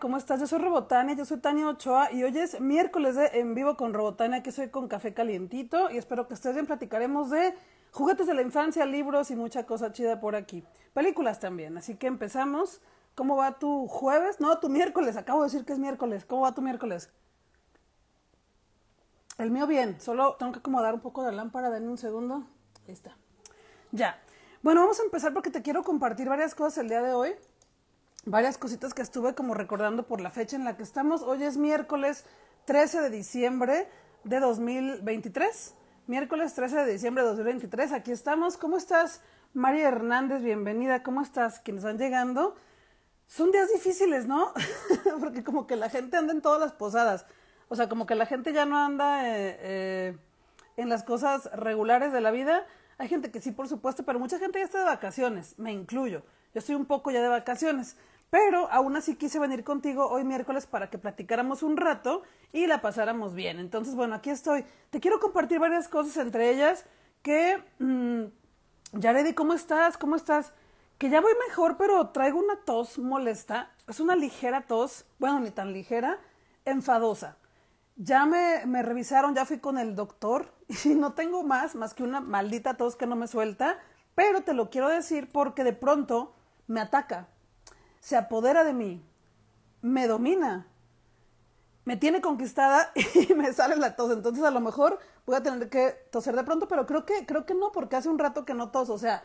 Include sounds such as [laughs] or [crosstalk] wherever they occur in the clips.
¿cómo estás? Yo soy Robotania, yo soy Tania Ochoa y hoy es miércoles de En Vivo con Robotania, que soy con café calientito y espero que estés bien. Platicaremos de juguetes de la infancia, libros y mucha cosa chida por aquí. Películas también, así que empezamos. ¿Cómo va tu jueves? No, tu miércoles, acabo de decir que es miércoles. ¿Cómo va tu miércoles? El mío bien, solo tengo que acomodar un poco la lámpara, denme un segundo. Ahí está. Ya. Bueno, vamos a empezar porque te quiero compartir varias cosas el día de hoy varias cositas que estuve como recordando por la fecha en la que estamos. Hoy es miércoles 13 de diciembre de 2023. Miércoles 13 de diciembre de 2023. Aquí estamos. ¿Cómo estás, María Hernández? Bienvenida. ¿Cómo estás? Quienes van llegando. Son días difíciles, ¿no? [laughs] Porque como que la gente anda en todas las posadas. O sea, como que la gente ya no anda eh, eh, en las cosas regulares de la vida. Hay gente que sí, por supuesto, pero mucha gente ya está de vacaciones. Me incluyo. Yo estoy un poco ya de vacaciones. Pero aún así quise venir contigo hoy miércoles para que platicáramos un rato y la pasáramos bien. Entonces, bueno, aquí estoy. Te quiero compartir varias cosas, entre ellas que... Mmm, Yaredi, ¿cómo estás? ¿Cómo estás? Que ya voy mejor, pero traigo una tos molesta. Es una ligera tos, bueno, ni tan ligera, enfadosa. Ya me, me revisaron, ya fui con el doctor [laughs] y no tengo más, más que una maldita tos que no me suelta, pero te lo quiero decir porque de pronto me ataca se apodera de mí, me domina, me tiene conquistada [laughs] y me sale la tos. Entonces a lo mejor voy a tener que toser de pronto, pero creo que, creo que no, porque hace un rato que no tos, o sea,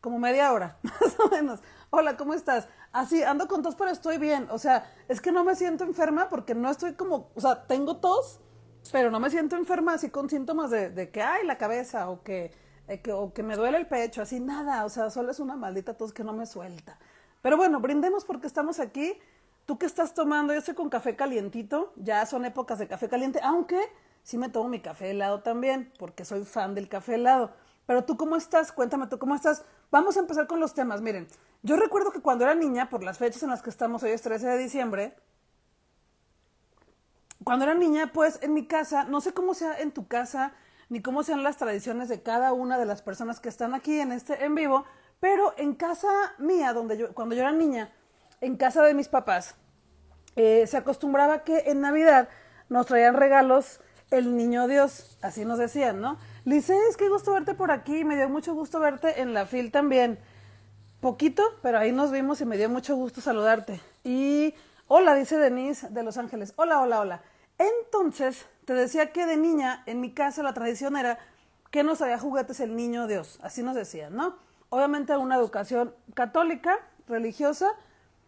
como media hora, [laughs] más o menos. Hola, ¿cómo estás? Así, ando con tos, pero estoy bien. O sea, es que no me siento enferma porque no estoy como, o sea, tengo tos, pero no me siento enferma así con síntomas de, de que hay la cabeza o que, que, o que me duele el pecho, así nada. O sea, solo es una maldita tos que no me suelta. Pero bueno, brindemos porque estamos aquí. ¿Tú qué estás tomando? Yo estoy con café calientito. Ya son épocas de café caliente, aunque sí me tomo mi café helado también, porque soy fan del café helado. Pero tú cómo estás? Cuéntame tú cómo estás. Vamos a empezar con los temas. Miren, yo recuerdo que cuando era niña, por las fechas en las que estamos, hoy es 13 de diciembre, cuando era niña, pues en mi casa, no sé cómo sea en tu casa, ni cómo sean las tradiciones de cada una de las personas que están aquí en este en vivo, pero en casa mía, donde yo, cuando yo era niña, en casa de mis papás, eh, se acostumbraba que en Navidad nos traían regalos el niño Dios, así nos decían, ¿no? es qué gusto verte por aquí, me dio mucho gusto verte en la fil también. Poquito, pero ahí nos vimos y me dio mucho gusto saludarte. Y hola, dice Denise de Los Ángeles. Hola, hola, hola. Entonces, te decía que de niña, en mi casa, la tradición era que nos había juguetes el niño Dios, así nos decían, ¿no? obviamente una educación católica, religiosa,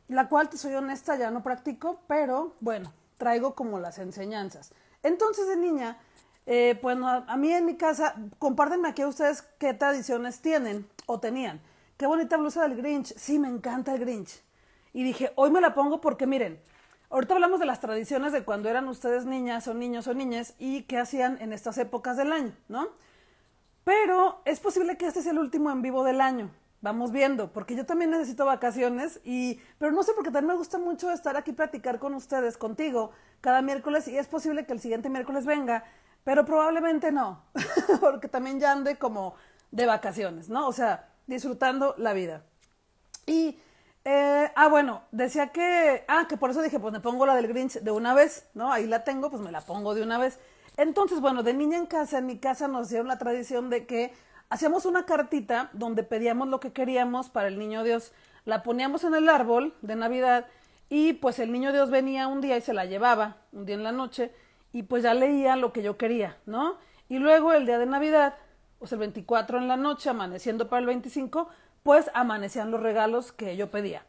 la cual, te soy honesta, ya no practico, pero bueno, traigo como las enseñanzas. Entonces, de niña, eh, pues a, mí en mi casa, compártenme aquí a ustedes qué tradiciones tienen o tenían. Qué bonita blusa del Grinch. Sí, me encanta el Grinch. Y dije, hoy me la pongo porque miren, ahorita hablamos de las tradiciones de cuando eran ustedes niñas o niños o niñas y qué hacían en estas épocas del año, ¿no? Pero es posible que este sea el último en vivo del año. Vamos viendo, porque yo también necesito vacaciones y, pero no sé, porque también me gusta mucho estar aquí platicar con ustedes, contigo, cada miércoles y es posible que el siguiente miércoles venga, pero probablemente no, [laughs] porque también ya ande como de vacaciones, ¿no? O sea, disfrutando la vida. Y, eh, ah, bueno, decía que, ah, que por eso dije, pues me pongo la del Grinch de una vez, ¿no? Ahí la tengo, pues me la pongo de una vez. Entonces, bueno, de niña en casa, en mi casa nos dieron la tradición de que hacíamos una cartita donde pedíamos lo que queríamos para el niño Dios. La poníamos en el árbol de Navidad y pues el niño Dios venía un día y se la llevaba, un día en la noche, y pues ya leía lo que yo quería, ¿no? Y luego el día de Navidad, pues el 24 en la noche, amaneciendo para el 25, pues amanecían los regalos que yo pedía.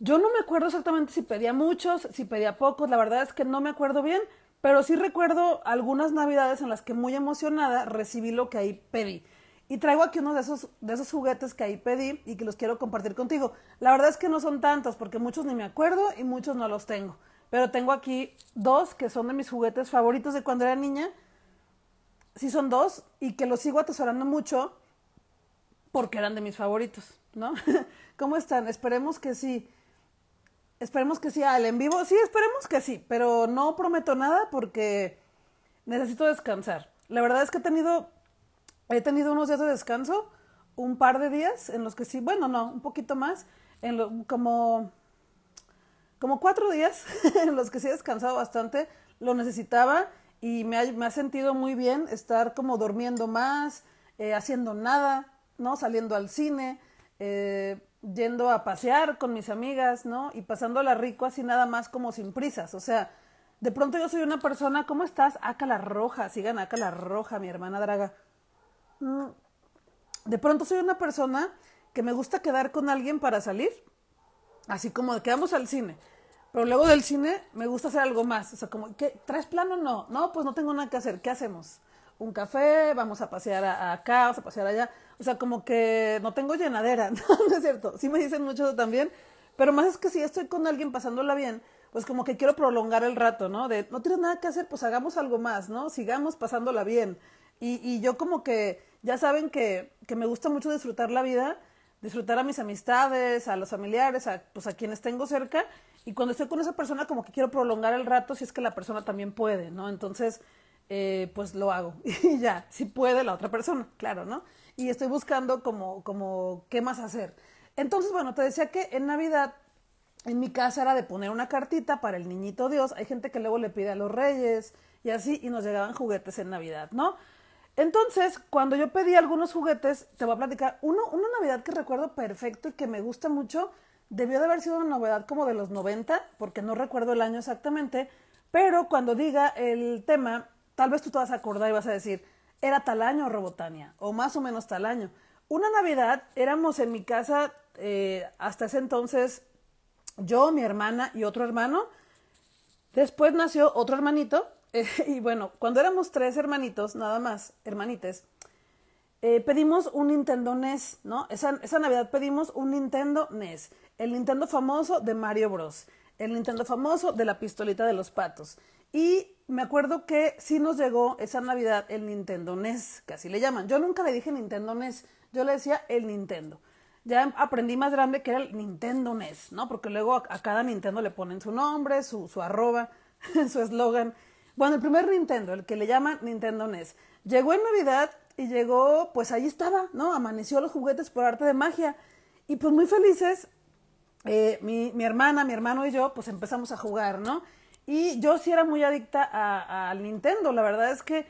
Yo no me acuerdo exactamente si pedía muchos, si pedía pocos, la verdad es que no me acuerdo bien, pero sí recuerdo algunas navidades en las que muy emocionada recibí lo que ahí pedí. Y traigo aquí uno de esos, de esos juguetes que ahí pedí y que los quiero compartir contigo. La verdad es que no son tantos porque muchos ni me acuerdo y muchos no los tengo. Pero tengo aquí dos que son de mis juguetes favoritos de cuando era niña. Sí son dos y que los sigo atesorando mucho porque eran de mis favoritos, ¿no? [laughs] ¿Cómo están? Esperemos que sí. Esperemos que sí al en vivo. Sí, esperemos que sí, pero no prometo nada porque necesito descansar. La verdad es que he tenido, he tenido unos días de descanso, un par de días en los que sí, bueno, no, un poquito más, en lo, como, como cuatro días [laughs] en los que sí he descansado bastante, lo necesitaba y me ha, me ha sentido muy bien estar como durmiendo más, eh, haciendo nada, ¿no? Saliendo al cine, eh, yendo a pasear con mis amigas, ¿no? Y pasándola rico así nada más como sin prisas, o sea, de pronto yo soy una persona, ¿cómo estás? Aca la roja, sigan Aca la roja, mi hermana draga. Mm, de pronto soy una persona que me gusta quedar con alguien para salir, así como de que vamos al cine. Pero luego del cine me gusta hacer algo más. O sea, como, ¿qué? ¿traes plano? No. No, pues no tengo nada que hacer. ¿Qué hacemos? Un café, vamos a pasear acá, vamos a pasear allá. O sea, como que no tengo llenadera. [laughs] No, no es cierto. Sí me dicen mucho eso también. Pero más es que si estoy con alguien pasándola bien, pues como que quiero prolongar el rato, ¿no? De no tienes nada que hacer, pues hagamos algo más, ¿no? Sigamos pasándola bien. Y, y yo como que, ya saben que, que me gusta mucho disfrutar la vida, disfrutar a mis amistades, a los familiares, a, pues a quienes tengo cerca y cuando estoy con esa persona, como que quiero prolongar el rato si es que la persona también puede, ¿no? Entonces, eh, pues lo hago. [laughs] Y ya, si puede la otra persona, claro, ¿no? Y estoy buscando como, como, ¿qué más hacer? Entonces, bueno, te decía que en Navidad, en mi casa era de poner una cartita para el niñito Dios. Hay gente que luego le pide a los reyes y así, y nos llegaban juguetes en Navidad, ¿no? Entonces, cuando yo pedí algunos juguetes, te voy a platicar, uno, una Navidad que recuerdo perfecto y que me gusta mucho, Debió de haber sido una novedad como de los 90, porque no recuerdo el año exactamente, pero cuando diga el tema, tal vez tú te vas a acordar y vas a decir, era tal año, Robotania, o más o menos tal año. Una Navidad, éramos en mi casa eh, hasta ese entonces yo, mi hermana y otro hermano. Después nació otro hermanito, [laughs] y bueno, cuando éramos tres hermanitos, nada más, hermanites, eh, pedimos un Nintendo NES, ¿no? Esa, esa Navidad pedimos un Nintendo NES el Nintendo famoso de Mario Bros, el Nintendo famoso de la pistolita de los patos. Y me acuerdo que sí nos llegó esa Navidad el Nintendo NES, que así le llaman. Yo nunca le dije Nintendo NES, yo le decía el Nintendo. Ya aprendí más grande que era el Nintendo NES, ¿no? Porque luego a, cada Nintendo le ponen su nombre, su, su arroba, [laughs] su eslogan. Bueno, el primer Nintendo, el que le llaman Nintendo NES, llegó en Navidad y llegó, pues ahí estaba, ¿no? Amaneció los juguetes por arte de magia. Y pues muy felices, eh, mi, mi, hermana, mi hermano y yo, pues empezamos a jugar, ¿no? Y yo sí era muy adicta al Nintendo. La verdad es que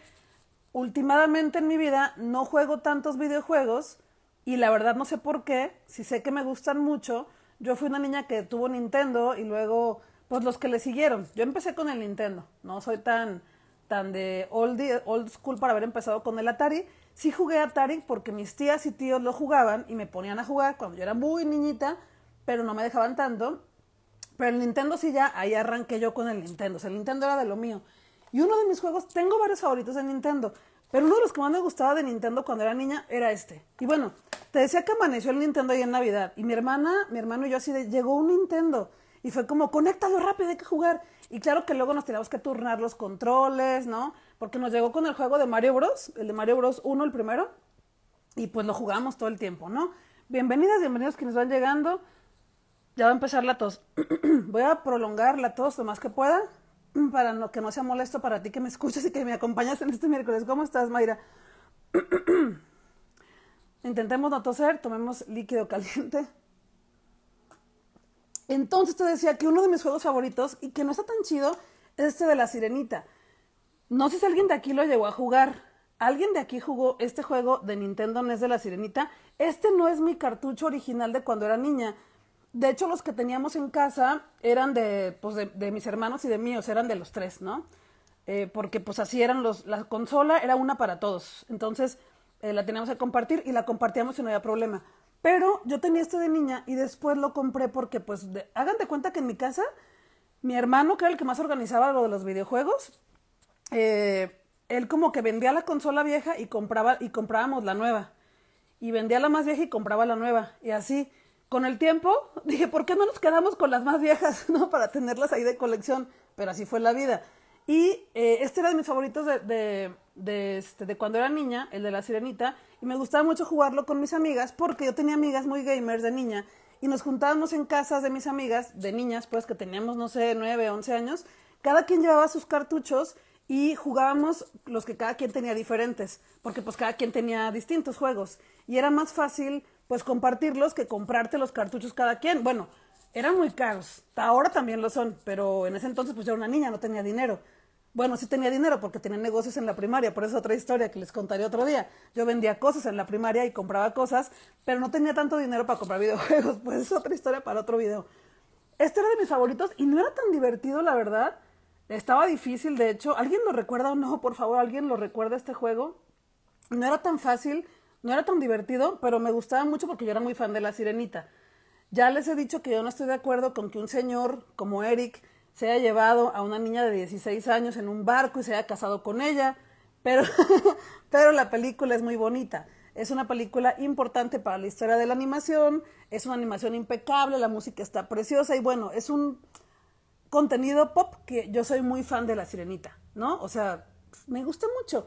últimamente en mi vida no juego tantos videojuegos y la verdad no sé por qué, si sé que me gustan mucho. Yo fui una niña que tuvo Nintendo y luego, pues los que le siguieron. Yo empecé con el Nintendo, no soy tan, tan de old, old school para haber empezado con el Atari. Sí jugué Atari porque mis tías y tíos lo jugaban y me ponían a jugar cuando yo era muy niñita pero no me dejaban tanto. Pero el Nintendo sí ya, ahí arranqué yo con el Nintendo. O sea, el Nintendo era de lo mío. Y uno de mis juegos, tengo varios favoritos de Nintendo, pero uno de los que más me gustaba de Nintendo cuando era niña era este. Y bueno, te decía que amaneció el Nintendo ahí en Navidad. Y mi hermana, mi hermano y yo así de, llegó un Nintendo. Y fue como, conéctalo rápido, hay que jugar. Y claro que luego nos teníamos que turnar los controles, ¿no? Porque nos llegó con el juego de Mario Bros, el de Mario Bros 1, el primero. Y pues lo jugamos todo el tiempo, ¿no? Bienvenidas, bienvenidos quienes van llegando. Ya va a empezar la tos. [clears throat] Voy a prolongar la tos lo más que pueda [clears throat] para que no sea molesto para ti que me escuches y que me acompañas en este miércoles. ¿Cómo estás, Mayra? [clears throat] Intentemos no toser, tomemos líquido caliente. Entonces te decía que uno de mis juegos favoritos y que no está tan chido es este de la sirenita. No sé si alguien de aquí lo llegó a jugar. ¿Alguien de aquí jugó este juego de Nintendo NES de la sirenita? Este no es mi cartucho original de cuando era niña. De hecho, los que teníamos en casa eran de, pues de, mis hermanos y de míos, eran de los tres, ¿no? Eh, porque pues así eran los, la consola era una para todos, entonces eh, la teníamos que compartir y la compartíamos y no había problema. Pero yo tenía este de niña y después lo compré porque pues hagan de cuenta que en mi casa mi hermano, que era el que más organizaba lo de los videojuegos, eh, él como que vendía la consola vieja y compraba y comprábamos la nueva. Y vendía la más vieja y compraba la nueva. Y así con el tiempo [laughs] dije, ¿por qué no nos quedamos con las más viejas, [laughs] no? Para tenerlas ahí de colección, pero así fue la vida. Y eh, este era de mis favoritos de, de, este, de cuando era niña, el de la sirenita, y me gustaba mucho jugarlo con mis amigas, porque yo tenía amigas muy gamers de niña, y nos juntábamos en casas de mis amigas, de niñas, pues que teníamos, no sé, nueve, once años, cada quien llevaba sus cartuchos y jugábamos los que cada quien tenía diferentes, porque pues cada quien tenía distintos juegos, y era más fácil pues compartirlos que comprarte los cartuchos cada quien. Bueno, eran muy caros. Ahora también lo son, pero en ese entonces pues yo era una niña, no tenía dinero. Bueno, sí tenía dinero porque tenía negocios en la primaria, por eso otra historia que les contaré otro día. Yo vendía cosas en la primaria y compraba cosas, pero no tenía tanto dinero para comprar [laughs] videojuegos, pues es otra historia para otro video. Este era de mis favoritos y no era tan divertido, la verdad. Estaba difícil, de hecho. ¿Alguien lo recuerda o no? Por favor, ¿alguien lo recuerda este juego? No era tan fácil, no era tan divertido, pero me gustaba mucho porque yo era muy fan de la sirenita. Ya les he dicho que yo no estoy de acuerdo con que un señor como Eric se haya llevado a una niña de 16 años en un barco y se haya casado con ella, pero, [laughs] pero la película es muy bonita. Es una película importante para la historia de la animación, es una animación impecable, la música está preciosa y bueno, es un contenido pop que yo soy muy fan de La Sirenita, ¿no? O sea, me gusta mucho.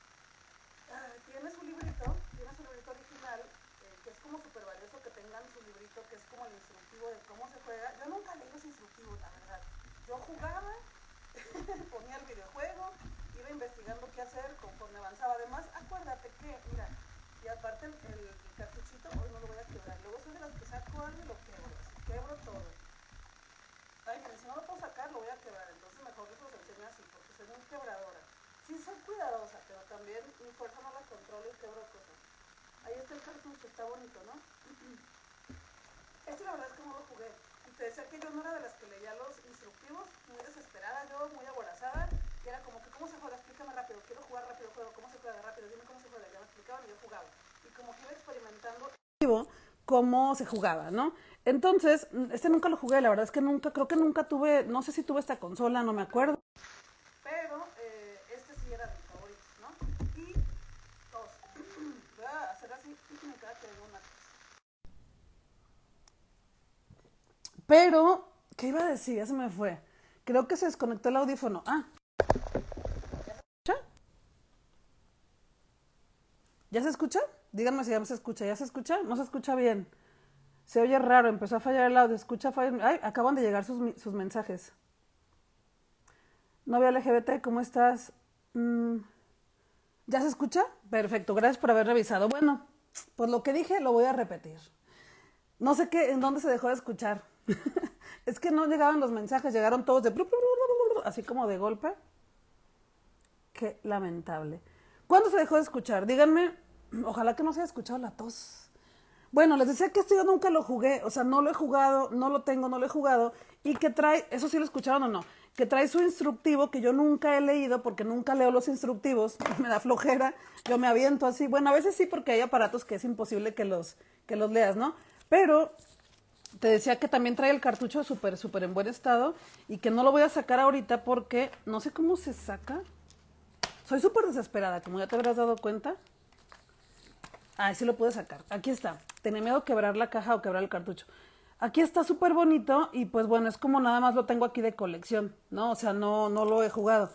tiene su librito, tiene su librito original, eh, que es como súper valioso que tengan su librito, que es como el instructivo de cómo se juega. Yo nunca leí los instructivos, la verdad. Yo jugaba, [laughs] ponía el videojuego, iba investigando qué hacer conforme avanzaba. Además, acuérdate que, mira, y aparte el, cartuchito, hoy no lo voy a quebrar. Luego soy de las que saco algo y lo quebro, quebro todo. Ay, pero si no lo puedo sacar, lo voy a quebrar. Entonces mejor les los enseño así soy muy quebradora. Sí soy cuidadosa, pero también mi fuerza no la controlo y quebro cosas. Ahí está el cartucho, está bonito, ¿no? [clears throat] Este la verdad es que no lo jugué. Y te decía que yo no era de las que leía los instructivos, muy desesperada yo, muy aborazada, y era como que, ¿cómo se juega? Explícame rápido, quiero jugar rápido, juego, ¿cómo se juega rápido? Dime cómo se juega, ya me explicaban y yo jugaba. Y como que iba experimentando cómo se jugaba, ¿no? Entonces, este nunca lo jugué, la verdad es que nunca, creo que nunca tuve, no sé si tuve esta consola, no me acuerdo. Pero, ¿qué iba a decir? Ya se me fue. Creo que se desconectó el audífono. Ah. ¿Ya se escucha? ¿Ya se escucha? Díganme si ya se escucha. ¿Ya se escucha? No se escucha bien. Se oye raro, empezó a fallar el audio. Escucha, Ay, acaban de llegar sus, sus mensajes. Novia LGBT, ¿cómo estás? Mm, ¿Ya se escucha? Perfecto, gracias por haber revisado. Bueno, pues lo que dije lo voy a repetir. No sé qué, en dónde se dejó de escuchar. [laughs] es que no llegaban los mensajes, llegaron todos de así como de golpe. Qué lamentable. ¿Cuándo se dejó de escuchar? Díganme, [clears throat] ojalá que no se haya escuchado la tos. Bueno, les decía que este yo nunca lo jugué, o sea, no lo he jugado, no lo tengo, no lo he jugado, y que trae, eso sí lo escucharon o no, que trae su instructivo que yo nunca he leído porque nunca leo los instructivos, [laughs] me da flojera, yo me aviento así, bueno, a veces sí porque hay aparatos que es imposible que los, que los leas, ¿no? Pero te decía que también trae el cartucho súper, súper en buen estado y que no lo voy a sacar ahorita porque no sé cómo se saca. Soy súper desesperada, como ya te habrás dado cuenta. Ah, sí lo pude sacar. Aquí está. Tenía miedo quebrar la caja o quebrar el cartucho. Aquí está súper bonito y pues bueno, es como nada más lo tengo aquí de colección, ¿no? O sea, no, no lo he jugado.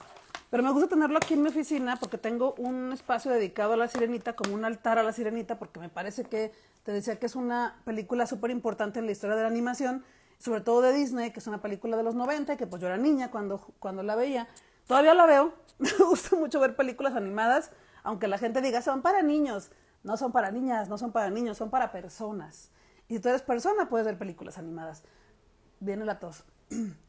Pero me gusta tenerlo aquí en mi oficina porque tengo un espacio dedicado a la sirenita, como un altar a la sirenita, porque me parece que te decía que es una película súper importante en la historia de la animación, sobre todo de Disney, que es una película de los 90, que pues yo era niña cuando, cuando la veía. Todavía la veo, [laughs] me gusta mucho ver películas animadas, aunque la gente diga, son para niños. No son para niñas, no son para niños, son para personas. Y si tú eres persona, puedes ver películas animadas. Viene la tos. [clears throat]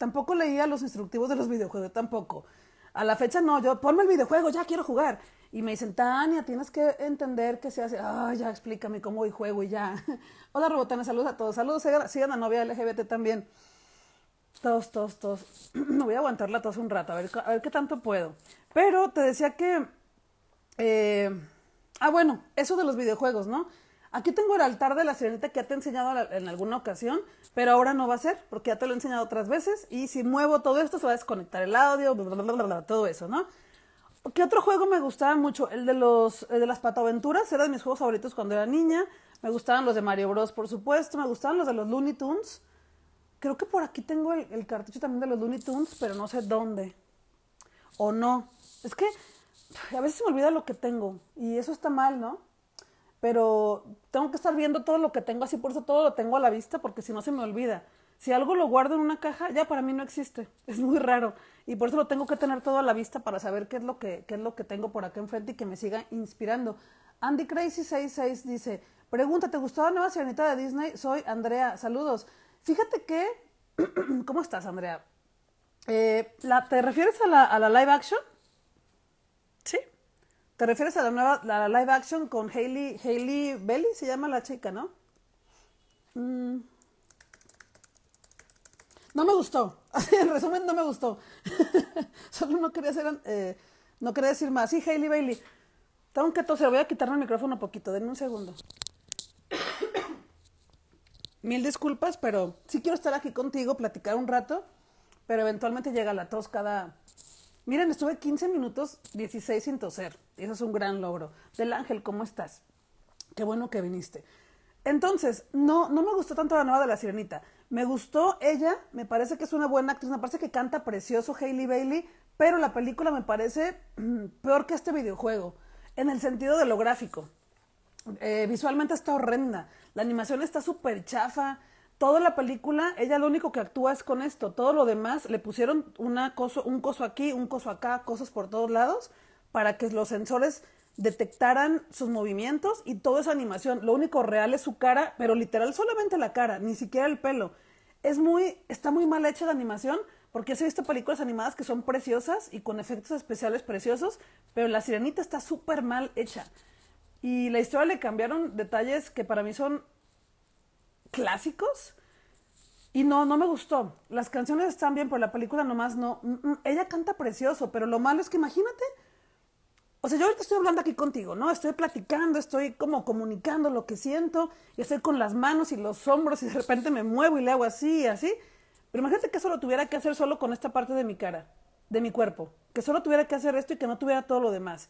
tampoco leía los instructivos de los videojuegos, tampoco. A la fecha no, yo ponme el videojuego, ya quiero jugar. Y me dicen, Tania, tienes que entender que se hace. Ay, ya explícame cómo voy juego y ya. [laughs] Hola, Robotana, saludos a todos. Saludos, sigan a novia LGBT también. Todos, todos, todos. [clears throat] Me voy a aguantar la tos un rato, a ver, a ver qué tanto puedo. Pero te decía que. Eh, ah, bueno, eso de los videojuegos, ¿no? Aquí tengo el altar de la sirenita que ya te he enseñado en alguna ocasión, pero ahora no va a ser, porque ya te lo he enseñado otras veces. Y si muevo todo esto, se va a desconectar el audio, todo eso, ¿no? ¿Qué otro juego me gustaba mucho? El de los de las patoaventuras, era de mis juegos favoritos cuando era niña. Me gustaban los de Mario Bros, por supuesto. Me gustaban los de los Looney Tunes. Creo que por aquí tengo el, el cartucho también de los Looney Tunes, pero no sé dónde. O no. Es que a veces se me olvida lo que tengo y eso está mal, ¿no? Pero tengo que estar viendo todo lo que tengo así, por eso todo lo tengo a la vista, porque si no se me olvida. Si algo lo guardo en una caja, ya para mí no existe. [laughs] Es muy raro. Y por eso lo tengo que tener todo a la vista para saber qué es lo que, qué es lo que tengo por acá enfrente y que me siga inspirando. Andy Crazy66 dice, pregunta, ¿te gustó la nueva sirenita de Disney? Soy Andrea, saludos. Fíjate que, [clears throat] ¿cómo estás, Andrea? Eh, la, ¿Te refieres a la, a la live action? Sí. ¿Te refieres a la nueva la live action con Hailey, Hailey Bailey? Se llama la chica, ¿no? Mm. No me gustó. [laughs] en resumen, no me gustó. [laughs] Solo no quería hacer, eh, no quería decir más. Sí, Hailey Bailey. Tengo que toser. Voy a quitarme el micrófono un poquito. Denme un segundo. [coughs] Mil disculpas, pero sí quiero estar aquí contigo, platicar un rato, pero eventualmente llega la tos cada... Miren, estuve 15 minutos, 16 sin toser. Eso es un gran logro. Del Ángel, ¿cómo estás? Qué bueno que viniste. Entonces, no, no me gustó tanto la nueva de la sirenita. Me gustó ella, me parece que es una buena actriz, me parece que canta precioso Hailey Bailey, pero la película me parece peor que este videojuego, en el sentido de lo gráfico. Eh, visualmente está horrenda, la animación está súper chafa, toda la película, ella lo único que actúa es con esto, todo lo demás le pusieron una coso, un coso aquí, un coso acá, cosas por todos lados, para que los sensores detectaran sus movimientos y toda esa animación. Lo único real es su cara, pero literal solamente la cara, ni siquiera el pelo. Es muy, está muy mal hecha la animación, porque he visto películas animadas que son preciosas y con efectos especiales preciosos, pero la sirenita está súper mal hecha. Y la historia le cambiaron detalles que para mí son clásicos. Y no, no me gustó. Las canciones están bien, pero la película nomás no. Mm, mm, ella canta precioso, pero lo malo es que imagínate. O sea, yo ahorita estoy hablando aquí contigo, ¿no? Estoy platicando, estoy como comunicando lo que siento, y estoy con las manos y los hombros, y de repente me muevo y le hago así y así. Pero imagínate que eso lo tuviera que hacer solo con esta parte de mi cara, de mi cuerpo. Que solo tuviera que hacer esto y que no tuviera todo lo demás.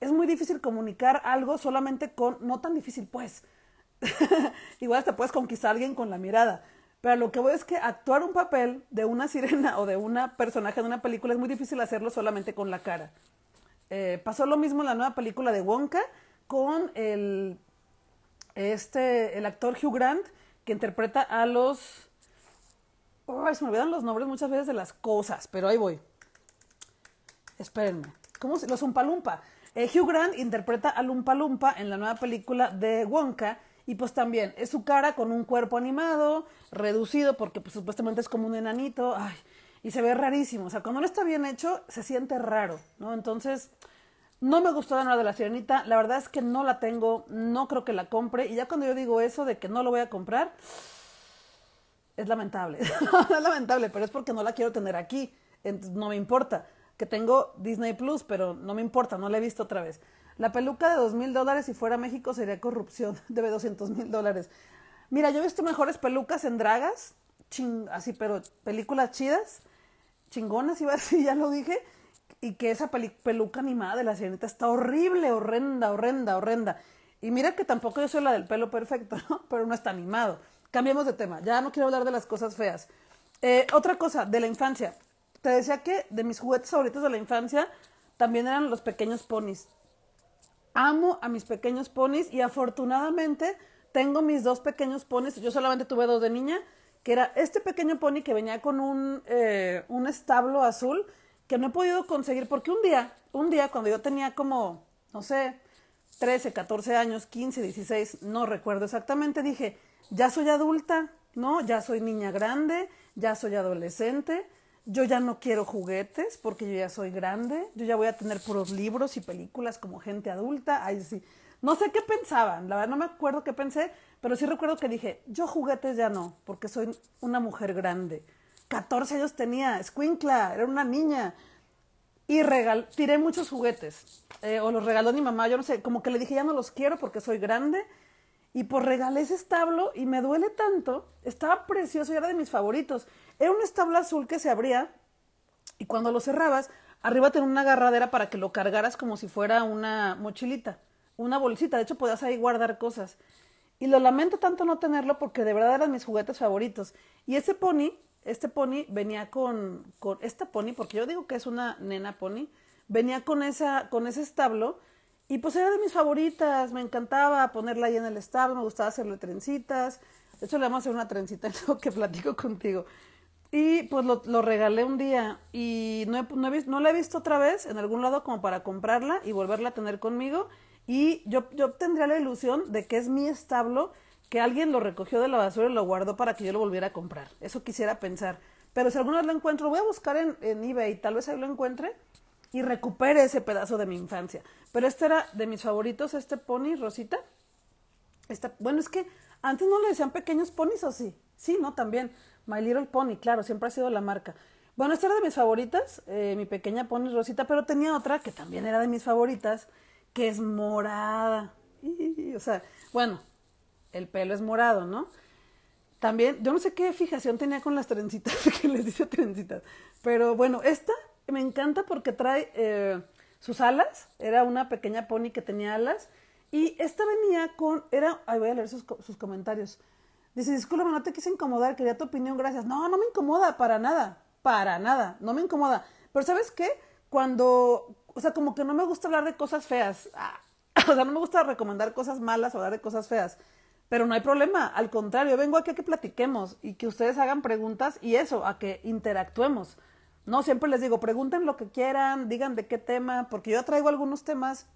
Es muy difícil comunicar algo solamente con. No tan difícil, pues. [laughs] Igual te puedes conquistar a alguien con la mirada. Pero lo que voy es que actuar un papel de una sirena [laughs] o de una personaje de una película es muy difícil hacerlo solamente con la cara. Eh, pasó lo mismo en la nueva película de Wonka con el, este, el actor Hugh Grant que interpreta a los... se me olvidan los nombres muchas veces de las cosas, pero ahí voy. Espérenme. ¿Cómo se? Los Umpalumpa. Eh, Hugh Grant interpreta a Lumpa en la nueva película de Wonka y pues también es su cara con un cuerpo animado, reducido, porque pues supuestamente es como un enanito, ay, y se ve rarísimo. O sea, cuando no está bien hecho, se siente raro, ¿no? Entonces, no me gustó la nueva de la sirenita. La verdad es que no la tengo, no creo que la compre. Y ya cuando yo digo eso de que no lo voy a comprar, es lamentable. [laughs] es lamentable, pero es porque no la quiero tener aquí. Entonces, no me importa. Que tengo Disney Plus, pero no me importa, no la he visto otra vez. La peluca de dos mil dólares si fuera México sería corrupción. [laughs] Debe doscientos mil dólares. Mira, yo he visto mejores pelucas en dragas, así, pero películas chidas, chingonas, iba a [laughs] ya lo dije, y que esa peluca animada de la sirenita está horrible, horrenda, horrenda, horrenda. Y mira que tampoco yo soy la del pelo perfecto, [laughs] ¿no? Pero no está animado. Cambiemos de tema, ya no quiero hablar de las cosas feas. Eh, otra cosa, de la infancia. Te decía que de mis juguetes favoritos de la infancia también eran los pequeños ponis amo a mis pequeños ponis y afortunadamente tengo mis dos pequeños ponis. Yo solamente tuve dos de niña, que era este pequeño pony que venía con un, eh, un establo azul que no he podido conseguir porque un día, un día cuando yo tenía como, no sé, 13, 14 años, 15, 16, no recuerdo exactamente, dije, ya soy adulta, ¿no? Ya soy niña grande, ya soy adolescente, yo ya no quiero juguetes porque yo ya soy grande, yo ya voy a tener puros libros y películas como gente adulta, ay sí. No sé qué pensaban, la verdad no me acuerdo qué pensé, pero sí recuerdo que dije, yo juguetes ya no, porque soy una mujer grande. 14 años tenía, escuincla, era una niña. Y regal, tiré muchos juguetes, eh, o los regaló mi mamá, yo no sé, como que le dije, ya no los quiero porque soy grande. Y pues regalé ese establo y me duele tanto, estaba precioso y era de mis favoritos. Era un establo azul que se abría y cuando lo cerrabas, arriba tenía una agarradera para que lo cargaras como si fuera una mochilita, una bolsita. De hecho, podías ahí guardar cosas. Y lo lamento tanto no tenerlo porque de verdad eran mis juguetes favoritos. Y ese pony, este pony venía con, con esta pony, porque yo digo que es una nena pony, venía con, esa, con ese establo y pues era de mis favoritas, me encantaba ponerla ahí en el establo, me gustaba hacerle trencitas. De hecho, le vamos a hacer una trencita [laughs] en lo que platico contigo. Y pues lo, lo regalé un día y no, he, no, he, no, la he visto otra vez en algún lado como para comprarla y volverla a tener conmigo. Y yo, yo tendría la ilusión de que es mi establo, que alguien lo recogió de la basura y lo guardó para que yo lo volviera a comprar. Eso quisiera pensar. Pero si alguna vez lo encuentro, voy a buscar en, en eBay, tal vez ahí lo encuentre y recupere ese pedazo de mi infancia. Pero este era de mis favoritos, este pony Rosita. Esta, bueno, es que antes no le decían pequeños ponis o sí. Sí, ¿no? También. My Little Pony, claro, siempre ha sido la marca. Bueno, esta era de mis favoritas, eh, mi pequeña pony Rosita, pero tenía otra que también era de mis favoritas, que es morada. Y, o sea, bueno, el pelo es morado, ¿no? También, yo no sé qué fijación tenía con las trencitas, [laughs] que les dice trencitas, pero bueno, esta me encanta porque trae eh, sus alas, era una pequeña pony que tenía alas, y esta venía con, era, ahí voy a leer sus, sus comentarios, dice, discúlpame, no te quise incomodar, quería tu opinión, gracias. No, no me incomoda, para nada, para nada, no me incomoda. Pero ¿sabes qué? Cuando, o sea, como que no me gusta hablar de cosas feas, ah, [laughs] o sea, no me gusta recomendar cosas malas o hablar de cosas feas. Pero no hay problema, al contrario, vengo aquí a que platiquemos y que ustedes hagan preguntas y eso, a que interactuemos. No, siempre les digo, pregunten lo que quieran, digan de qué tema, porque yo traigo algunos temas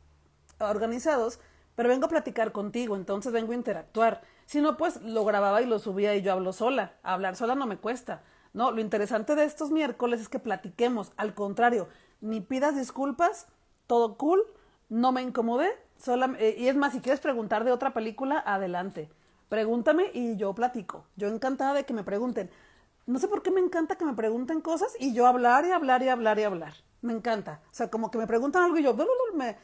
organizados, pero vengo a platicar contigo, entonces vengo a interactuar. Si no, pues lo grababa y lo subía y yo hablo sola. Hablar sola no me cuesta. No, lo interesante de estos miércoles es que platiquemos. Al contrario, ni pidas disculpas, todo cool, no me incomodé. Sola, eh, y es más, si quieres preguntar de otra película, adelante. Pregúntame y yo platico. Yo encantada de que me pregunten no sé por qué me encanta que me pregunten cosas y yo hablar y hablar y hablar y hablar. Me encanta. O sea, como que me preguntan algo y yo, me,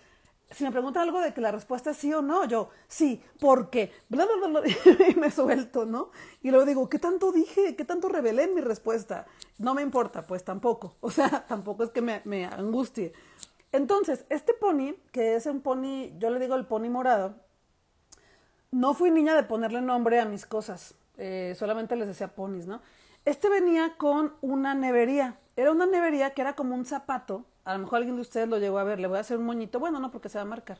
si me preguntan algo de que la respuesta es sí o no, yo, sí, ¿por qué? [laughs] y me suelto, ¿no? Y luego digo, ¿qué tanto dije? ¿Qué tanto revelé en mi respuesta? No me importa, pues tampoco. [laughs] O sea, tampoco es que me, me angustie. Entonces, este pony, que es un pony, yo le digo el pony morado, no fui niña de ponerle nombre a mis cosas. Eh, solamente les decía ponis, ¿no? Este venía con una nevería. Era una nevería que era como un zapato. A lo mejor alguien de ustedes lo llegó a ver. Le voy a hacer un moñito. Bueno, no, porque se va a marcar.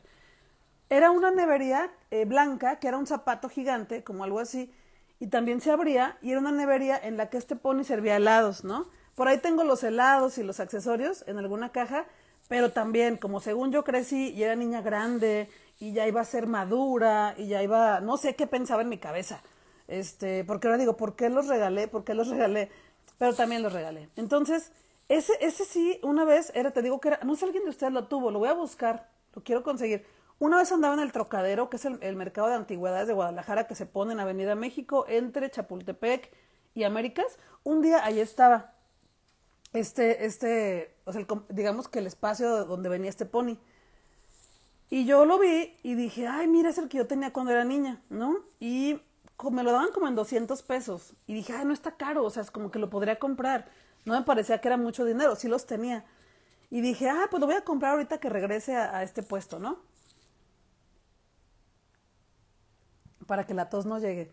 Era una nevería eh, blanca, que era un zapato gigante, como algo así. Y también se abría y era una nevería en la que este pony servía helados, ¿no? Por ahí tengo los helados y los accesorios en alguna caja, pero también, como según yo crecí y era niña grande y ya iba a ser madura y ya iba, no sé qué pensaba en mi cabeza este, porque ahora digo, ¿por qué los regalé? ¿Por qué los regalé? Pero también los regalé. Entonces, ese, ese sí, una vez era, te digo que era, no sé alguien de ustedes lo tuvo, lo voy a buscar, lo quiero conseguir. Una vez andaba en el Trocadero, que es el, mercado de antigüedades de Guadalajara, que se pone en Avenida México, entre Chapultepec y Américas. Un día ahí estaba este, este, o sea, digamos que el espacio donde venía este pony. Y yo lo vi y dije, ay, mira, es el que yo tenía cuando era niña, ¿no? Y me lo daban como en 200 pesos. Y dije, ay, no está caro, o sea, es como que lo podría comprar. No me parecía que era mucho dinero, sí los tenía. Y dije, ah, pues lo voy a comprar ahorita que regrese a, este puesto, ¿no? Para que la tos no llegue.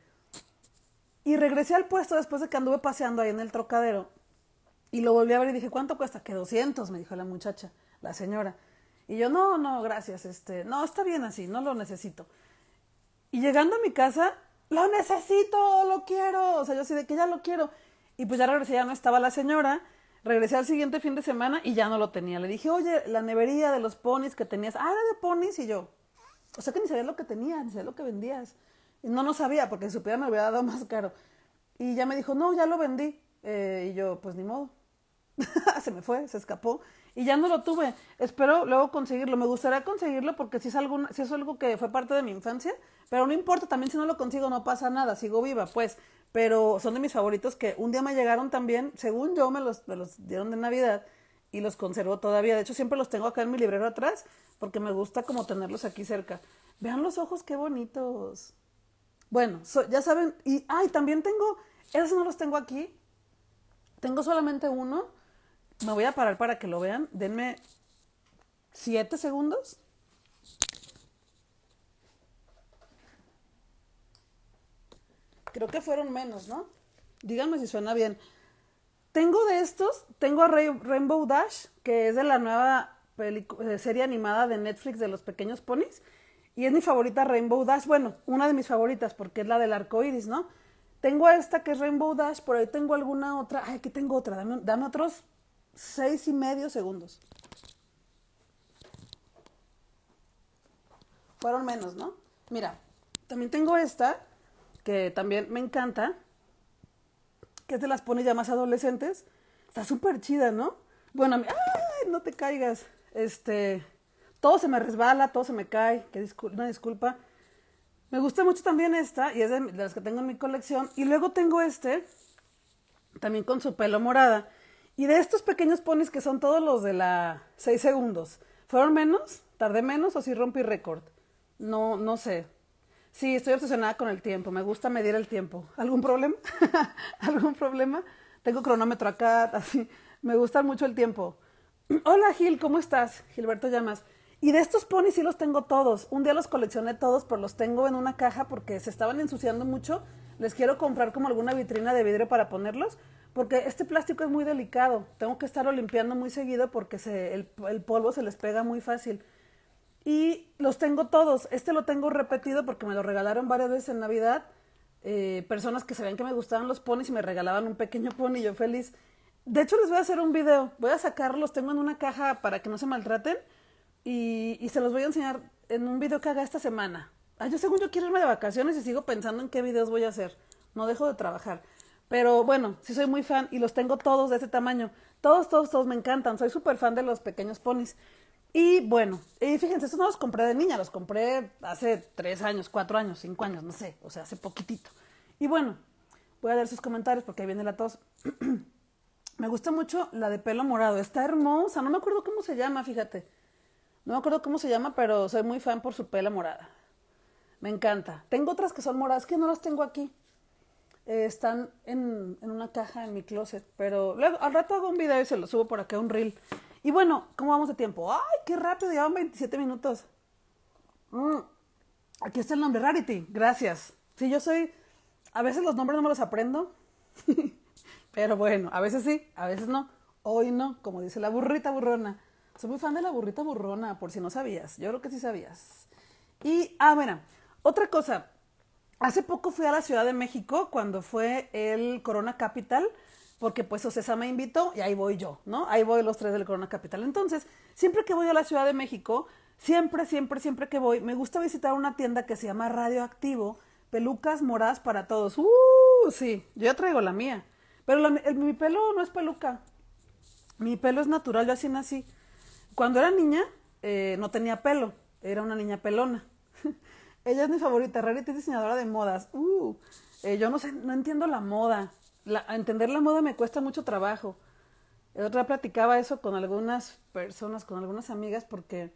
Y regresé al puesto después de que anduve paseando ahí en el trocadero. Y lo volví a ver y dije, ¿cuánto cuesta? Que 200, me dijo la muchacha, la señora. Y yo, no, no, gracias, este, no, está bien así, no lo necesito. Y llegando a mi casa, lo necesito, lo quiero. O sea, yo así de que ya lo quiero. Y pues ya regresé, ya no estaba la señora. Regresé al siguiente fin de semana y ya no lo tenía. Le dije, oye, la nevería de los ponis que tenías. Ah, era de ponis. Y yo, o sea que ni sabía lo que tenía, ni sabía lo que vendías. Y no, no sabía, porque si supiera me lo hubiera dado más caro. Y ya me dijo, no, ya lo vendí. Eh, y yo, pues ni modo. [laughs] se me fue, se escapó y ya no lo tuve. Espero luego conseguirlo. Me gustaría conseguirlo porque si es, algo, si es algo que fue parte de mi infancia, pero no importa, también si no lo consigo no pasa nada, sigo viva, pues. Pero son de mis favoritos que un día me llegaron también, según yo me los, me los dieron de Navidad y los conservo todavía. De hecho, siempre los tengo acá en mi librero atrás porque me gusta como tenerlos aquí cerca. Vean los ojos, qué bonitos. Bueno, ya saben, y, ay, también tengo, esos no los tengo aquí. Tengo solamente uno me voy a parar para que lo vean. Denme siete segundos. Creo que fueron menos, ¿no? Díganme si suena bien. Tengo de estos, tengo a Rainbow Dash, que es de la nueva eh, serie animada de Netflix de los pequeños ponis. Y es mi favorita Rainbow Dash. Bueno, una de mis favoritas porque es la del arco iris, ¿no? Tengo esta que es Rainbow Dash, por ahí tengo alguna otra. Ay, aquí tengo otra. Dame, dame otros seis y medio segundos. Fueron menos, ¿no? Mira, también tengo esta, que también me encanta, que es de las ponis ya más adolescentes. Está súper chida, ¿no? Bueno, ¡ay! No te caigas. Este, todo se me resbala, todo se me cae, que una disculpa. Me gusta mucho también esta, y es de, las que tengo en mi colección. Y luego tengo este, también con su pelo morada. Y de estos pequeños ponis que son todos los de la 6 segundos. ¿Fueron menos? ¿Tardé menos o si rompí récord? No, no sé. Sí, estoy obsesionada con el tiempo. Me gusta medir el tiempo. ¿Algún problema? [laughs] ¿Algún problema? Tengo cronómetro acá, así. Me gusta mucho el tiempo. [clears throat] Hola Gil, ¿cómo estás? Gilberto Llamas. Y de estos ponis sí los tengo todos. Un día los coleccioné todos, pero los tengo en una caja porque se estaban ensuciando mucho. Les quiero comprar como alguna vitrina de vidrio para ponerlos, porque este plástico es muy delicado. Tengo que estarlo limpiando muy seguido porque el, polvo se les pega muy fácil. Y los tengo todos. Este lo tengo repetido porque me lo regalaron varias veces en Navidad. Eh, personas que sabían que me gustaban los ponis y me regalaban un pequeño pony, yo feliz. De hecho, les voy a hacer un video. Voy a sacarlos, tengo en una caja para que no se maltraten y, se los voy a enseñar en un video que haga esta semana. Ah, yo según yo quiero irme de vacaciones y sigo pensando en qué videos voy a hacer. No dejo de trabajar. Pero bueno, sí soy muy fan y los tengo todos de ese tamaño. Todos, todos, todos me encantan. Soy súper fan de los pequeños ponis. Y bueno, y fíjense, estos no los compré de niña, los compré hace tres años, cuatro años, cinco años, no sé, o sea, hace poquitito. Y bueno, voy a leer sus comentarios porque ahí viene la tos. [clears throat] me gusta mucho la de pelo morado, está hermosa, no me acuerdo cómo se llama, fíjate. No me acuerdo cómo se llama, pero soy muy fan por su pela morada. Me encanta. Tengo otras que son moradas que no las tengo aquí. Eh, están en, una caja en mi closet, pero luego al rato hago un video y se lo subo por acá un reel. Y bueno, ¿cómo vamos de tiempo? ¡Ay, qué rápido! Llevan 27 minutos. Mm, aquí está el nombre, Rarity. Gracias. Sí, yo soy... A veces los nombres no me los aprendo. [laughs] pero bueno, a veces sí, a veces no. Hoy no, como dice la burrita burrona. Soy muy fan de la burrita burrona, por si no sabías. Yo creo que sí sabías. Y, ah, bueno, otra cosa. Hace poco fui a la Ciudad de México cuando fue el Corona Capital, porque pues Ocesa me invitó y ahí voy yo, ¿no? Ahí voy los tres del Corona Capital. Entonces, siempre que voy a la Ciudad de México, siempre, siempre, siempre que voy, me gusta visitar una tienda que se llama Radioactivo, pelucas moradas para todos. ¡Uh! Sí, yo ya traigo la mía. Pero mi pelo no es peluca. Mi pelo es natural, yo así nací. Cuando era niña, eh, no tenía pelo, era una niña pelona. [laughs] Ella es mi favorita, Rarity es diseñadora de modas. Uh, eh, yo no sé, no entiendo la moda. La, entender la moda me cuesta mucho trabajo. El otro día platicaba eso con algunas personas, con algunas amigas, porque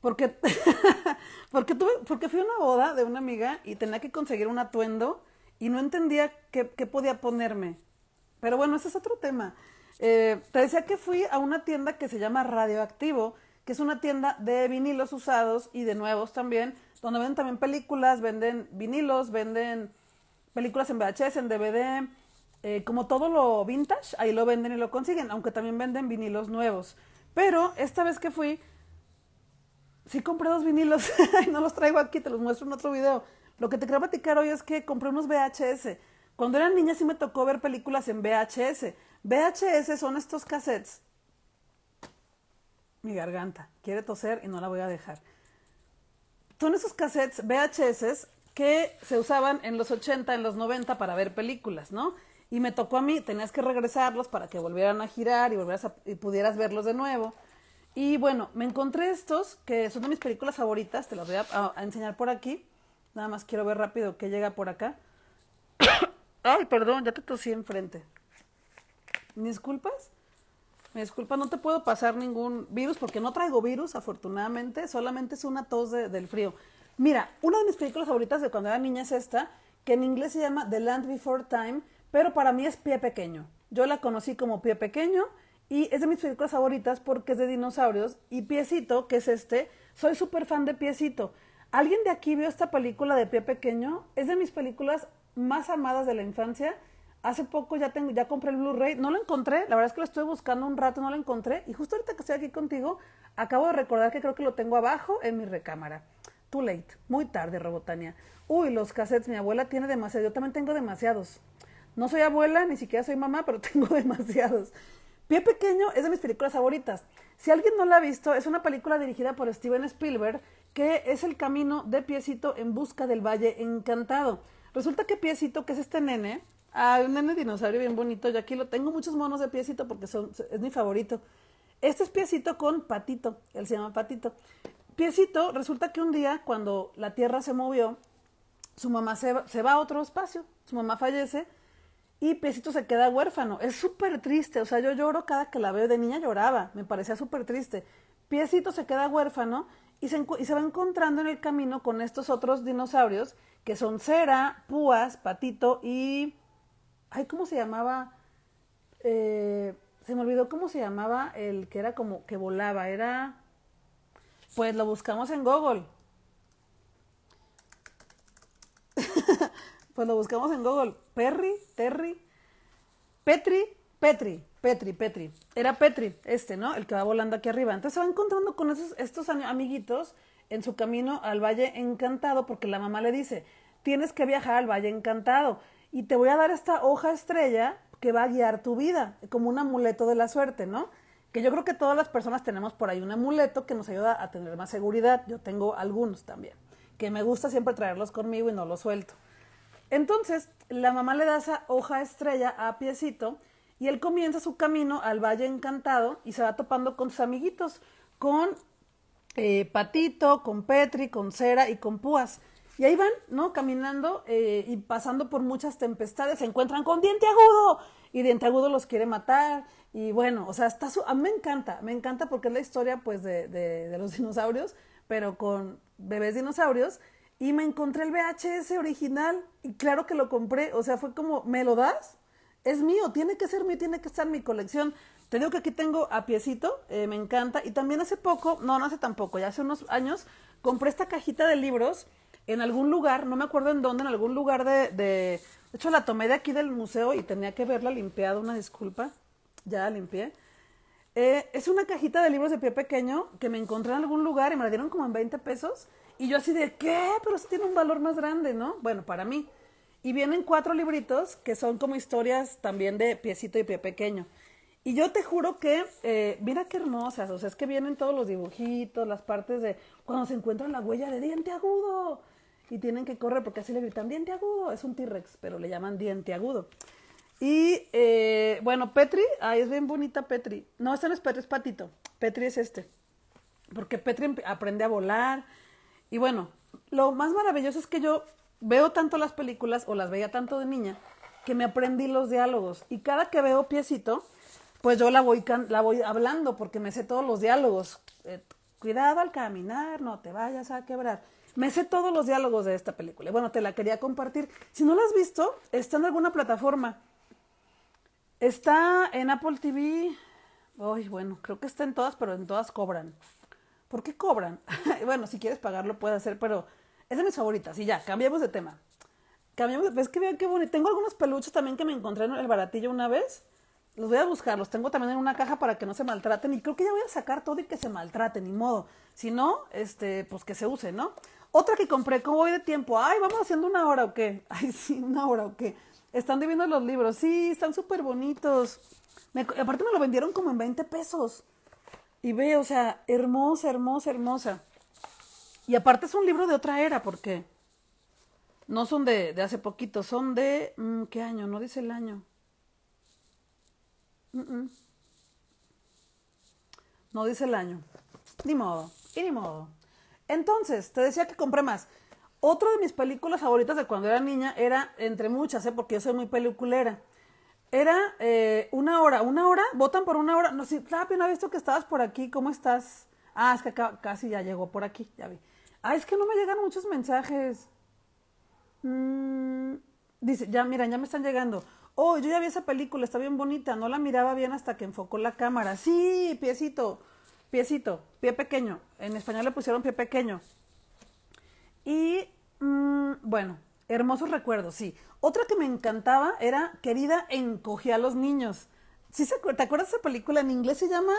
porque [laughs] porque tuve, porque fui a una boda de una amiga y tenía que conseguir un atuendo y no entendía qué, qué podía ponerme. Pero bueno, ese es otro tema. Eh, te decía que fui a una tienda que se llama Radioactivo, que es una tienda de vinilos usados y de nuevos también, donde venden también películas, venden vinilos, venden películas en VHS, en DVD, eh, como todo lo vintage, ahí lo venden y lo consiguen, aunque también venden vinilos nuevos. Pero esta vez que fui, sí compré dos vinilos, [laughs] no los traigo aquí, te los muestro en otro video. Lo que te quiero platicar hoy es que compré unos VHS. Cuando era niña sí me tocó ver películas en VHS. VHS son estos cassettes. Mi garganta quiere toser y no la voy a dejar. Son esos cassettes VHS que se usaban en los 80, en los 90 para ver películas, ¿no? Y me tocó a mí, tenías que regresarlos para que volvieran a girar y, volvieras y pudieras verlos de nuevo. Y bueno, me encontré estos, que son de mis películas favoritas, te los voy a, a enseñar por aquí. Nada más quiero ver rápido qué llega por acá. [coughs] Ay, perdón, ya te tosí enfrente. ¿Me disculpas? Me disculpa, no te puedo pasar ningún virus porque no traigo virus, afortunadamente, solamente es una tos del frío. Mira, una de mis películas favoritas de cuando era niña es esta, que en inglés se llama The Land Before Time, pero para mí es Pie Pequeño. Yo la conocí como Pie Pequeño y es de mis películas favoritas porque es de dinosaurios y Piecito, que es este, soy súper fan de Piecito. ¿Alguien de aquí vio esta película de Pie Pequeño? Es de mis películas más amadas de la infancia. Hace poco ya tengo, ya compré el Blu-ray, no lo encontré, la verdad es que lo estoy buscando un rato, no lo encontré. Y justo ahorita que estoy aquí contigo, acabo de recordar que creo que lo tengo abajo en mi recámara. Too late, muy tarde, Robotania. Uy, los cassettes, mi abuela tiene demasiados, yo también tengo demasiados. No soy abuela, ni siquiera soy mamá, pero [laughs] tengo demasiados. Pie Pequeño es de mis películas favoritas. Si alguien no la ha visto, es una película dirigida por Steven Spielberg, que es el camino de Piecito en busca del Valle Encantado. Resulta que Piecito, que es este nene, ah, un nene dinosaurio bien bonito, yo aquí lo tengo muchos monos de Piecito porque son, es mi favorito. Este es Piecito con Patito, él se llama Patito. Piecito, resulta que un día, cuando la Tierra se movió, su mamá se, se va a otro espacio, su mamá fallece y Piecito se queda huérfano. Es súper triste, o sea, yo lloro cada que la veo. De niña lloraba, me parecía súper triste. Piecito se queda huérfano y se, y se, va encontrando en el camino con estos otros dinosaurios que son Cera, Púas, Patito y... Ay, ¿cómo se llamaba? Eh, se me olvidó cómo se llamaba el que era como que volaba. Era... Pues lo buscamos en Google. [laughs] pues lo buscamos en Google. Perry, Terry, Petri, Petri, Petri, Petri. Era Petri, este, ¿no? El que va volando aquí arriba. Entonces se va encontrando con esos, estos amiguitos en su camino al Valle Encantado, porque la mamá le dice, tienes que viajar al Valle Encantado y te voy a dar esta hoja estrella que va a guiar tu vida, como un amuleto de la suerte, ¿no? Que yo creo que todas las personas tenemos por ahí un amuleto que nos ayuda a tener más seguridad. Yo tengo algunos también, que me gusta siempre traerlos conmigo y no los suelto. Entonces, la mamá le da esa hoja estrella a Piecito y él comienza su camino al Valle Encantado y se va topando con sus amiguitos, con eh, Patito, con Petri, con Cera y con Púas. Y ahí van, ¿no? Caminando eh, y pasando por muchas tempestades. Se encuentran con Diente Agudo y Diente Agudo los quiere matar. Y bueno, o sea, está su... a me encanta, me encanta porque es la historia pues de, de, de los [laughs] dinosaurios, pero con bebés dinosaurios y me encontré el VHS original y claro que lo compré, o sea, fue como, ¿me lo das? Es mío, tiene que ser mío, tiene que estar en mi colección. Te digo que aquí tengo a piecito, eh, me encanta. Y también hace poco, no, no hace tampoco, ya hace unos años, compré esta cajita de libros en algún lugar, no me acuerdo en dónde, en algún lugar de, de, de hecho la tomé de aquí del museo y tenía que verla limpiada, una disculpa, ya la limpié. Eh, es una cajita de libros de pie pequeño que me encontré en algún lugar y me la dieron como en 20 pesos. Y yo así de, ¿qué? Pero sí tiene un valor más grande, ¿no? Bueno, para mí. Y vienen cuatro libritos que son como historias también de piecito y pie pequeño. Y yo te juro que, eh, mira qué hermosas, o sea, es que vienen todos los dibujitos, las partes de cuando se encuentran la huella de diente agudo y tienen que correr porque así le gritan diente agudo, es un T-Rex, pero le llaman diente agudo. Y eh, bueno, Petri, ay, es bien bonita Petri. No, este no es Petri, es Patito. Petri es este. Porque Petri aprende a volar, y bueno, lo más maravilloso es que yo veo tanto las películas o las veía tanto de niña que me aprendí los diálogos y cada que veo piecito, pues yo la voy, la voy hablando porque me sé todos los diálogos. Eh, cuidado al caminar, no te vayas a quebrar. Me sé todos los diálogos de esta película. Bueno, te la quería compartir. Si no la has visto, está en alguna plataforma. Está en Apple TV. Uy, bueno, creo que está en todas, pero en todas cobran. ¿Por qué cobran? [laughs] bueno, si quieres pagarlo puede hacer, pero es de mis favoritas. Y ya, cambiamos de tema. Cambiamos de... Es que vean qué bonito. Tengo algunos peluches también que me encontré en el baratillo una vez. Los voy a buscar, los tengo también en una caja para que no se maltraten. Y creo que ya voy a sacar todo y que se maltraten, ni modo. Si no, este, pues que se use, ¿no? Otra que compré, ¿cómo voy de tiempo? Ay, vamos haciendo una hora o qué. [laughs] Ay, sí, una hora o qué. Están dividiendo los libros. Sí, están súper bonitos. aparte me lo vendieron como en 20 pesos. Y ve, o sea, hermosa, hermosa, hermosa. Y aparte es un libro de otra era, porque no son de, de hace poquito, son de... Mm, ¿Qué año? No dice el año. No dice el año. Ni modo, y ni modo. Entonces, te decía que compré más. Otra de mis películas favoritas de cuando era niña era, entre muchas, ¿eh? porque yo soy muy peliculera. Era eh, una hora, una hora, votan por una hora. No sé, si, no he visto que estabas por aquí, ¿cómo estás? Ah, es que acá, casi ya llegó por aquí, ya vi. Ah, es que no me llegan muchos mensajes. Mm, dice, ya, mira, ya me están llegando. Oh, yo ya vi esa película, está bien bonita. No la miraba bien hasta que enfocó la cámara. Sí, piecito, piecito, pie pequeño. En español le pusieron pie pequeño. Y mm, bueno, hermosos recuerdos, sí. Otra que me encantaba era Querida encogía a los niños. ¿Sí se ¿Te acuerdas de esa película? En inglés se llama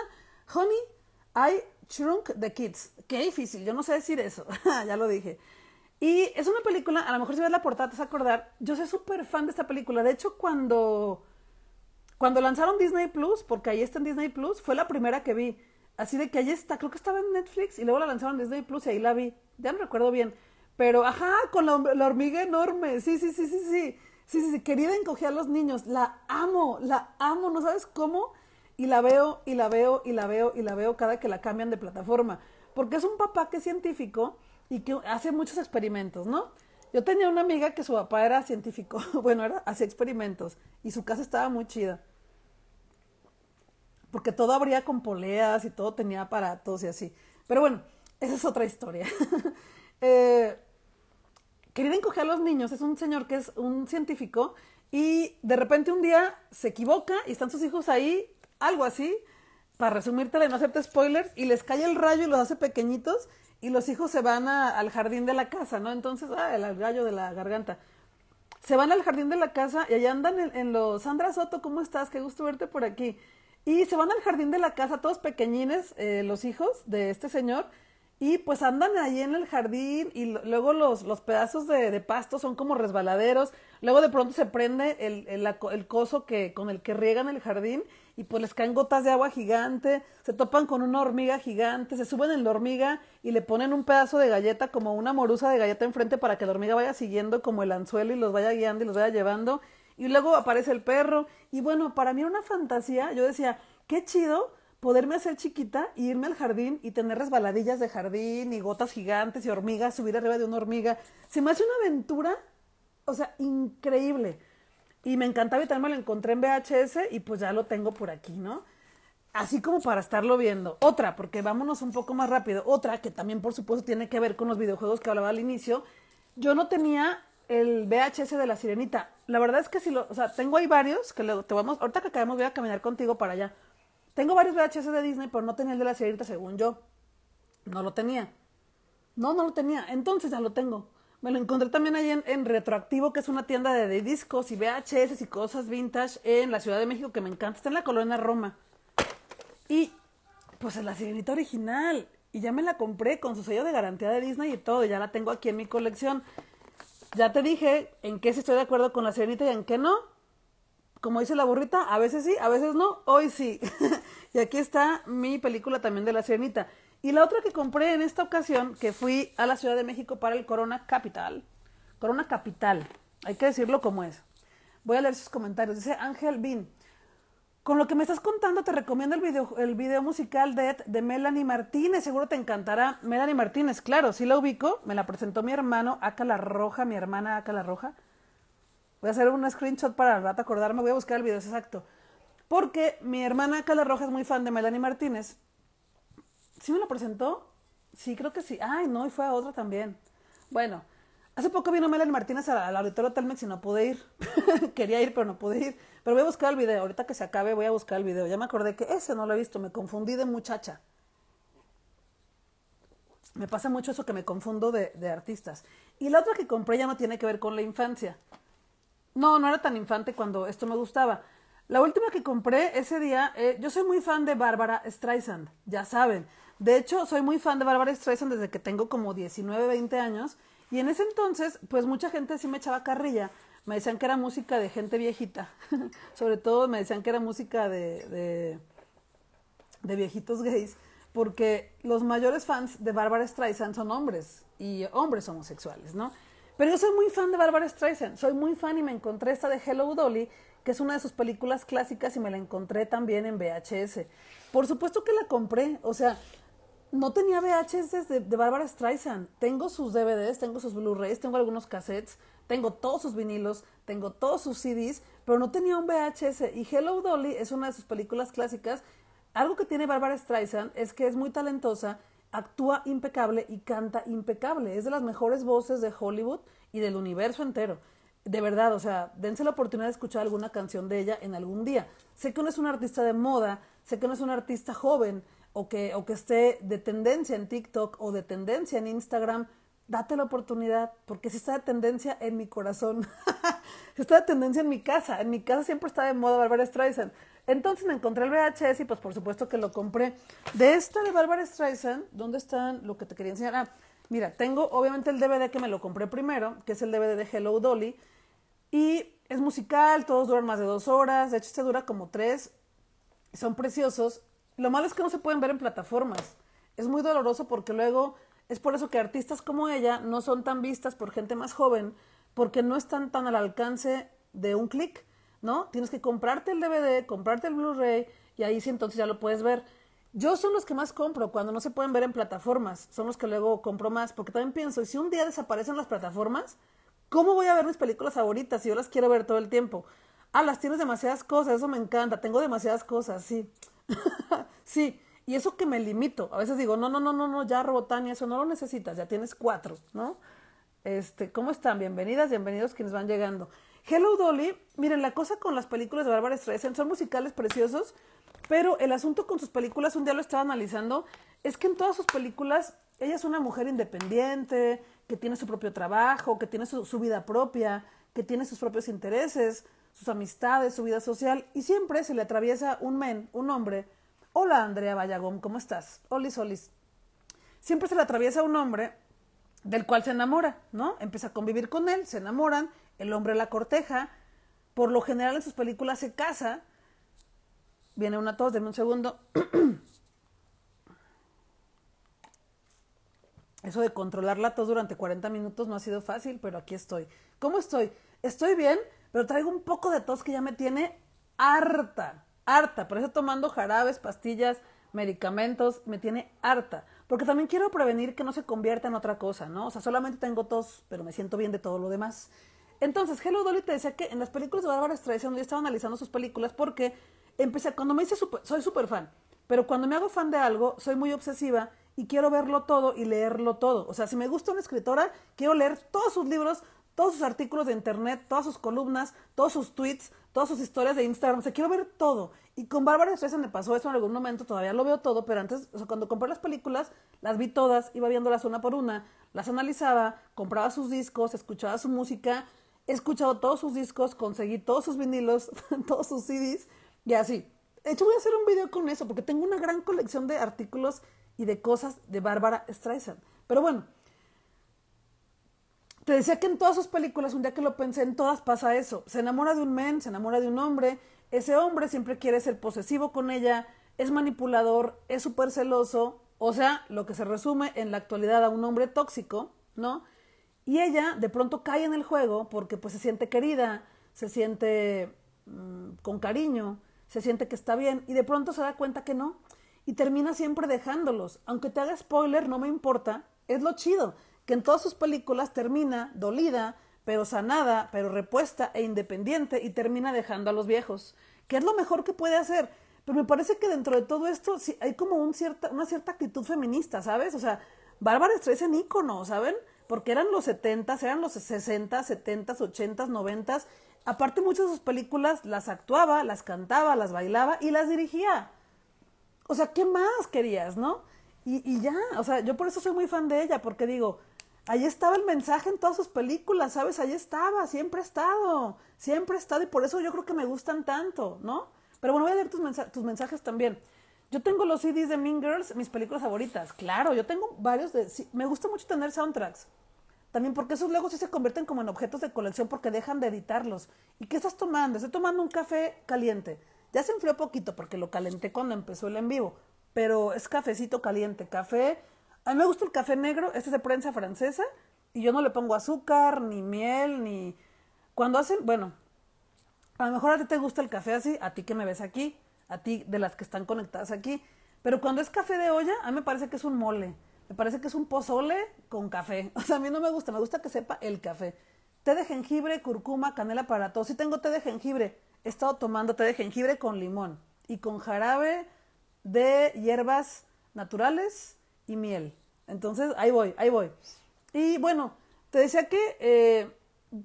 Honey, I Shrunk the Kids. Qué difícil, yo no sé decir eso. [laughs] ya lo dije. Y es una película, a lo mejor si ves la portada te vas a acordar, yo soy súper fan de esta película. De hecho, cuando, cuando lanzaron Disney Plus, porque ahí está en Disney Plus, fue la primera que vi. Así de que ahí está, creo que estaba en Netflix y luego la lanzaron en Disney Plus y ahí la vi. Ya no recuerdo bien. Pero, ajá, con la, hormiga enorme. Sí, sí, sí, sí, sí. Sí, sí, sí. Querida encogía a los niños. La amo, la amo. ¿No sabes cómo? Y la veo, y la veo, y la veo, y la veo cada que la cambian de plataforma. Porque es un papá que es científico y que hace muchos experimentos, ¿no? Yo tenía una amiga que su papá era científico. [laughs] bueno, era, hacía experimentos. Y su casa estaba muy chida porque todo abría con poleas y todo tenía aparatos y así. Pero bueno, esa es otra historia. [laughs] eh, querida encoger a los niños es un señor que es un científico y de repente un día se equivoca y están sus hijos ahí, algo así, para resumírtela y no hacerte spoilers, y les cae el rayo y los hace pequeñitos y los hijos se van al jardín de la casa, ¿no? Entonces, ah, el gallo de la garganta. Se van al jardín de la casa y allá andan en, en los... Sandra Soto, ¿cómo estás? Qué gusto verte por aquí. Y se van al jardín de la casa, todos pequeñines, eh, los hijos de este señor, y pues andan ahí en el jardín y luego los, los pedazos de, de pasto son como resbaladeros. Luego de pronto se prende el, el, el coso que, con el que riegan el jardín y pues les caen gotas de agua gigante. Se topan con una hormiga gigante, se suben en la hormiga y le ponen un pedazo de galleta como una morusa de galleta enfrente para que la hormiga vaya siguiendo como el anzuelo y los vaya guiando y los vaya llevando. Y luego aparece el perro. Y bueno, para mí era una fantasía. Yo decía, qué chido poderme hacer chiquita y irme al jardín y tener resbaladillas de jardín y gotas gigantes y hormigas, subir arriba de una hormiga. Se me hace una aventura, o sea, increíble. Y me encantaba y también me lo encontré en VHS y pues ya lo tengo por aquí, ¿no? Así como para estarlo viendo. Otra, porque vámonos un poco más rápido. Otra que también por supuesto tiene que ver con los videojuegos que hablaba al inicio. Yo no tenía el VHS de la sirenita. La verdad es que si lo, o sea, tengo ahí varios que luego te vamos, ahorita que acabemos voy a caminar contigo para allá. Tengo varios VHS de Disney, pero no tenía el de la sirenita según yo. No lo tenía. No, no lo tenía. Entonces ya lo tengo. Me lo encontré también ahí en, Retroactivo, que es una tienda de, discos y VHS y cosas vintage en la Ciudad de México que me encanta. Está en la colonia Roma. Y pues es la sirenita original. Y ya me la compré con su sello de garantía de Disney y todo. Ya la tengo aquí en mi colección. Ya te dije en qué estoy de acuerdo con la sirenita y en qué no. Como dice la burrita, a veces sí, a veces no, hoy sí. [laughs] y aquí está mi película también de la sirenita. Y la otra que compré en esta ocasión, que fui a la Ciudad de México para el Corona Capital. Corona Capital, hay que decirlo como es. Voy a leer sus comentarios. Dice Ángel Bin. Con lo que me estás contando, te recomiendo el video, el video musical de, de Melanie Martínez. Seguro te encantará. Melanie Martínez, claro, sí la ubico. Me la presentó mi hermano, Aca la Roja, mi hermana Aca la Roja. Voy a hacer un screenshot para al rato acordarme. Voy a buscar el video exacto. Porque mi hermana Aca la Roja es muy fan de Melanie Martínez. ¿Sí me la presentó? Sí, creo que sí. Ay, no, y fue a otra también. Bueno, hace poco vino Melanie Martínez al auditorio Telmex y no pude ir. [laughs] Quería ir, pero no pude ir. Pero voy a buscar el video. Ahorita que se acabe, voy a buscar el video. Ya me acordé que ese no lo he visto. Me confundí de muchacha. Me pasa mucho eso que me confundo de, de artistas. Y la otra que compré ya no tiene que ver con la infancia. No, no era tan infante cuando esto me gustaba. La última que compré ese día, eh, yo soy muy fan de Bárbara Streisand, ya saben. De hecho, soy muy fan de Bárbara Streisand desde que tengo como 19, 20 años. Y en ese entonces, pues mucha gente sí me echaba carrilla. Me decían que era música de gente viejita. [laughs] Sobre todo me decían que era música de, de, de viejitos gays. Porque los mayores fans de Bárbara Streisand son hombres y hombres homosexuales, ¿no? Pero yo soy muy fan de Bárbara Streisand, soy muy fan y me encontré esta de Hello Dolly, que es una de sus películas clásicas y me la encontré también en VHS. Por supuesto que la compré, o sea, no tenía VHS de, Bárbara Streisand. Tengo sus DVDs, tengo sus Blu-rays, tengo algunos cassettes, tengo todos sus vinilos, tengo todos sus CDs, pero no tenía un VHS. Y Hello Dolly es una de sus películas clásicas. Algo que tiene Bárbara Streisand es que es muy talentosa, actúa impecable y canta impecable. Es de las mejores voces de Hollywood y del universo entero. De verdad, o sea, dense la oportunidad de escuchar alguna canción de ella en algún día. Sé que no es una artista de moda, sé que no es una artista joven o que, o que esté de tendencia en TikTok o de tendencia en Instagram. date la oportunidad, porque si está de tendencia en mi corazón, [laughs] está de tendencia en mi casa, en mi casa siempre está de moda Barbara Streisand. Entonces me encontré el VHS y pues por supuesto que lo compré. De esta de Barbara Streisand, ¿dónde están lo que te quería enseñar? Ah, mira, tengo obviamente el DVD que me lo compré primero, que es el DVD de Hello Dolly, y es musical, todos duran más de dos horas, de hecho este dura como tres, son preciosos. Lo malo es que no se pueden ver en plataformas. Es muy doloroso porque luego es por eso que artistas como ella no son tan vistas por gente más joven, porque no están tan al alcance de un clic. ¿No? Tienes que comprarte el DVD, comprarte el Blu-ray y ahí sí entonces ya lo puedes ver. Yo son los que más compro cuando no se pueden ver en plataformas, son los que luego compro más, porque también pienso, si un día desaparecen las plataformas, ¿cómo voy a ver mis películas favoritas si yo las quiero ver todo el tiempo? Ah, las tienes demasiadas cosas, eso me encanta, tengo demasiadas cosas, sí. [laughs] sí, y eso que me limito. A veces digo, no, no, no, no, no, ya Robotania, eso no lo necesitas, ya tienes cuatro, ¿no? Este, ¿cómo están? Bienvenidas, bienvenidos quienes van llegando. Hello Dolly, miren, la cosa con las películas de Barbara Streisand son musicales preciosos, pero el asunto con sus películas, un día lo estaba analizando, es que en todas sus películas ella es una mujer independiente, que tiene su propio trabajo, que tiene su, vida propia, que tiene sus propios intereses, sus amistades, su vida social, y siempre se le atraviesa un men, un hombre. Hola Andrea Vallagón, ¿cómo estás? Olis, olis. Siempre se le atraviesa un hombre del cual se enamora, ¿no? Empieza a convivir con él, se enamoran, el hombre la corteja, por lo general en sus películas se casa, viene una tos, denme un segundo. [clears throat] Eso de controlar la tos durante 40 minutos no ha sido fácil, pero aquí estoy. ¿Cómo estoy? Estoy bien, pero traigo un poco de tos que ya me tiene harta, harta. Por eso tomando jarabes, pastillas, medicamentos, me tiene harta. Porque también quiero prevenir que no se convierta en otra cosa, ¿no? O sea, solamente tengo tos, pero me siento bien de todo lo demás. Entonces, Hello Dolly te decía que en las películas de Barbara Streisand yo estaba analizando sus películas porque empecé, cuando me hice, soy súper fan, pero cuando me hago fan de algo, soy muy obsesiva y quiero verlo todo y leerlo todo. O sea, si me gusta una escritora, quiero leer todos sus libros, todos sus artículos de internet, todas sus columnas, todos sus tweets, todas sus historias de Instagram. O sea, quiero ver todo. Y con Bárbara Streisand me pasó eso en algún momento, todavía lo veo todo, pero antes, o sea, cuando compré las películas, las vi todas, iba viéndolas una por una, las analizaba, compraba sus discos, escuchaba su música he escuchado todos sus discos, conseguí todos sus vinilos, [laughs] todos sus CDs y así. De hecho, voy a hacer un video con eso porque tengo una gran colección de artículos y de cosas de Bárbara Streisand. Pero bueno, te decía que en todas sus películas, un día que lo pensé, en todas pasa eso. Se enamora de un men, se enamora de un hombre. Ese hombre siempre quiere ser posesivo con ella, es manipulador, es súper celoso. O sea, lo que se resume en la actualidad a un hombre tóxico, ¿no? Y ella de pronto cae en el juego porque pues se siente querida, se siente mm, con cariño, se siente que está bien y de pronto se da cuenta que no y termina siempre dejándolos. Aunque te haga spoiler, no me importa, es lo chido, que en todas sus películas termina dolida, pero sanada, pero repuesta e independiente y termina dejando a los viejos, que es lo mejor que puede hacer. Pero me parece que dentro de todo esto hay como cierta, una cierta actitud feminista, ¿sabes? O sea, Bárbara en ícono, ¿saben? Porque eran los 70, eran los 60, 70, 80, 90. Aparte muchas de sus películas las actuaba, las cantaba, las bailaba y las dirigía. O sea, ¿qué más querías, no? Y, y ya, o sea, yo por eso soy muy fan de ella, porque digo, ahí estaba el mensaje en todas sus películas, ¿sabes? Ahí estaba, siempre ha estado, siempre ha estado y por eso yo creo que me gustan tanto, ¿no? Pero bueno, voy a leer tus, tus mensajes también. Yo tengo los CDs de Mean Girls, mis películas favoritas. Claro, yo tengo varios de... me gusta mucho tener soundtracks. También porque esos luego sí se convierten como en objetos de colección porque dejan de editarlos. ¿Y qué estás tomando? Estoy tomando un café caliente. Ya se enfrió poquito porque lo calenté cuando empezó el en vivo. Pero es cafecito caliente. Café. A mí me gusta el café negro. Este es de prensa francesa. Y yo no le pongo azúcar, ni miel, ni. Cuando hacen. Bueno. A lo mejor a ti te gusta el café así. A ti que me ves aquí. A ti de las que están conectadas aquí. Pero cuando es café de olla, a mí me parece que es un mole. Me parece que es un pozole con café. [laughs] O sea, a mí no me gusta, me gusta que sepa el café. Té de jengibre, curcuma, canela para todos. Sí tengo té de jengibre. He estado tomando té de jengibre con limón y con jarabe de hierbas naturales y miel. Entonces, ahí voy, ahí voy. Y bueno, te decía que eh,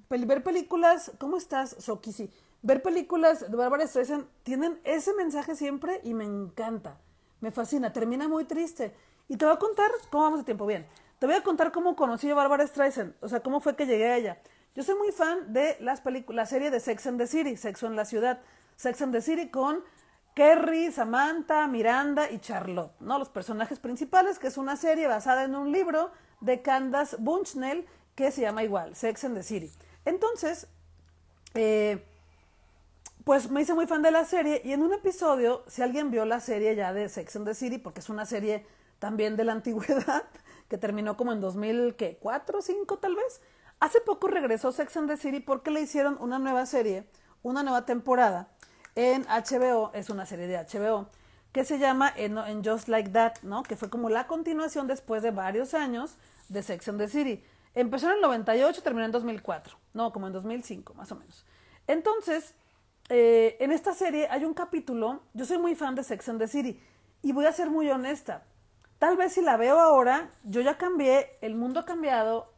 ver películas, ¿cómo estás, Sokisi? Ver películas de Bárbara Streisand tienen ese mensaje siempre y me encanta, me fascina, termina muy triste. Y te voy a contar cómo vamos de tiempo. Bien, Te voy a contar cómo conocí a Bárbara Streisand, o sea, cómo fue que llegué a ella. Yo soy muy fan de las la serie de Sex and the City, Sexo en la Ciudad. Sex and the City con Kerry, Samantha, Miranda y Charlotte, ¿no? Los personajes principales, que es una serie basada en un libro de Candace Bunchnell que se llama igual, Sex and the City. Entonces, eh, pues me hice muy fan de la serie y en un episodio, si alguien vio la serie ya de Sex and the City, porque es una serie también de la antigüedad, [laughs] que terminó como en 2004 o 5 tal vez, hace poco regresó Sex and the City porque le hicieron una nueva serie, una nueva temporada en HBO, es una serie de HBO, que se llama en, Just Like That, ¿no? Que fue como la continuación después de varios años de Sex and the City. Empezó en el 98, terminó en 2004, no, como en 2005, más o menos. Entonces, eh, en esta serie hay un capítulo, yo soy muy fan de Sex and the City, y voy a ser muy honesta. Tal vez si la veo ahora, yo ya cambié, el mundo ha cambiado,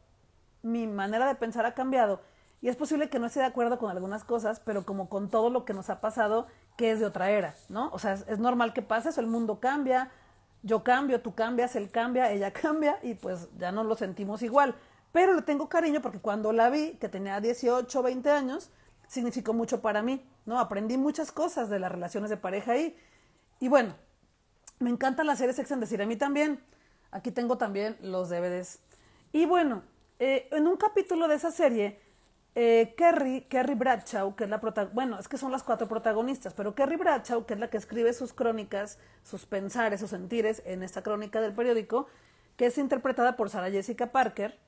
mi manera de pensar ha cambiado, y es posible que no esté de acuerdo con algunas cosas, pero como con todo lo que nos ha pasado, que es de otra era, ¿no? O sea, es, normal que pase eso, el mundo cambia, yo cambio, tú cambias, él cambia, ella [laughs] cambia, y pues ya no lo sentimos igual. Pero le tengo cariño porque cuando la vi, que tenía 18, 20 años, significó mucho para mí, ¿no? Aprendí muchas cosas de las relaciones de pareja ahí. Y bueno, me encanta la serie Sex and the a mí también. Aquí tengo también los DVDs. Y bueno, eh, en un capítulo de esa serie, eh, Kerry, Kerry Bradshaw, que es la protagonista, bueno, es que son las cuatro protagonistas, pero Kerry Bradshaw, que es la que escribe sus crónicas, sus pensares, sus sentires en esta crónica del periódico, que es interpretada por Sarah Jessica Parker,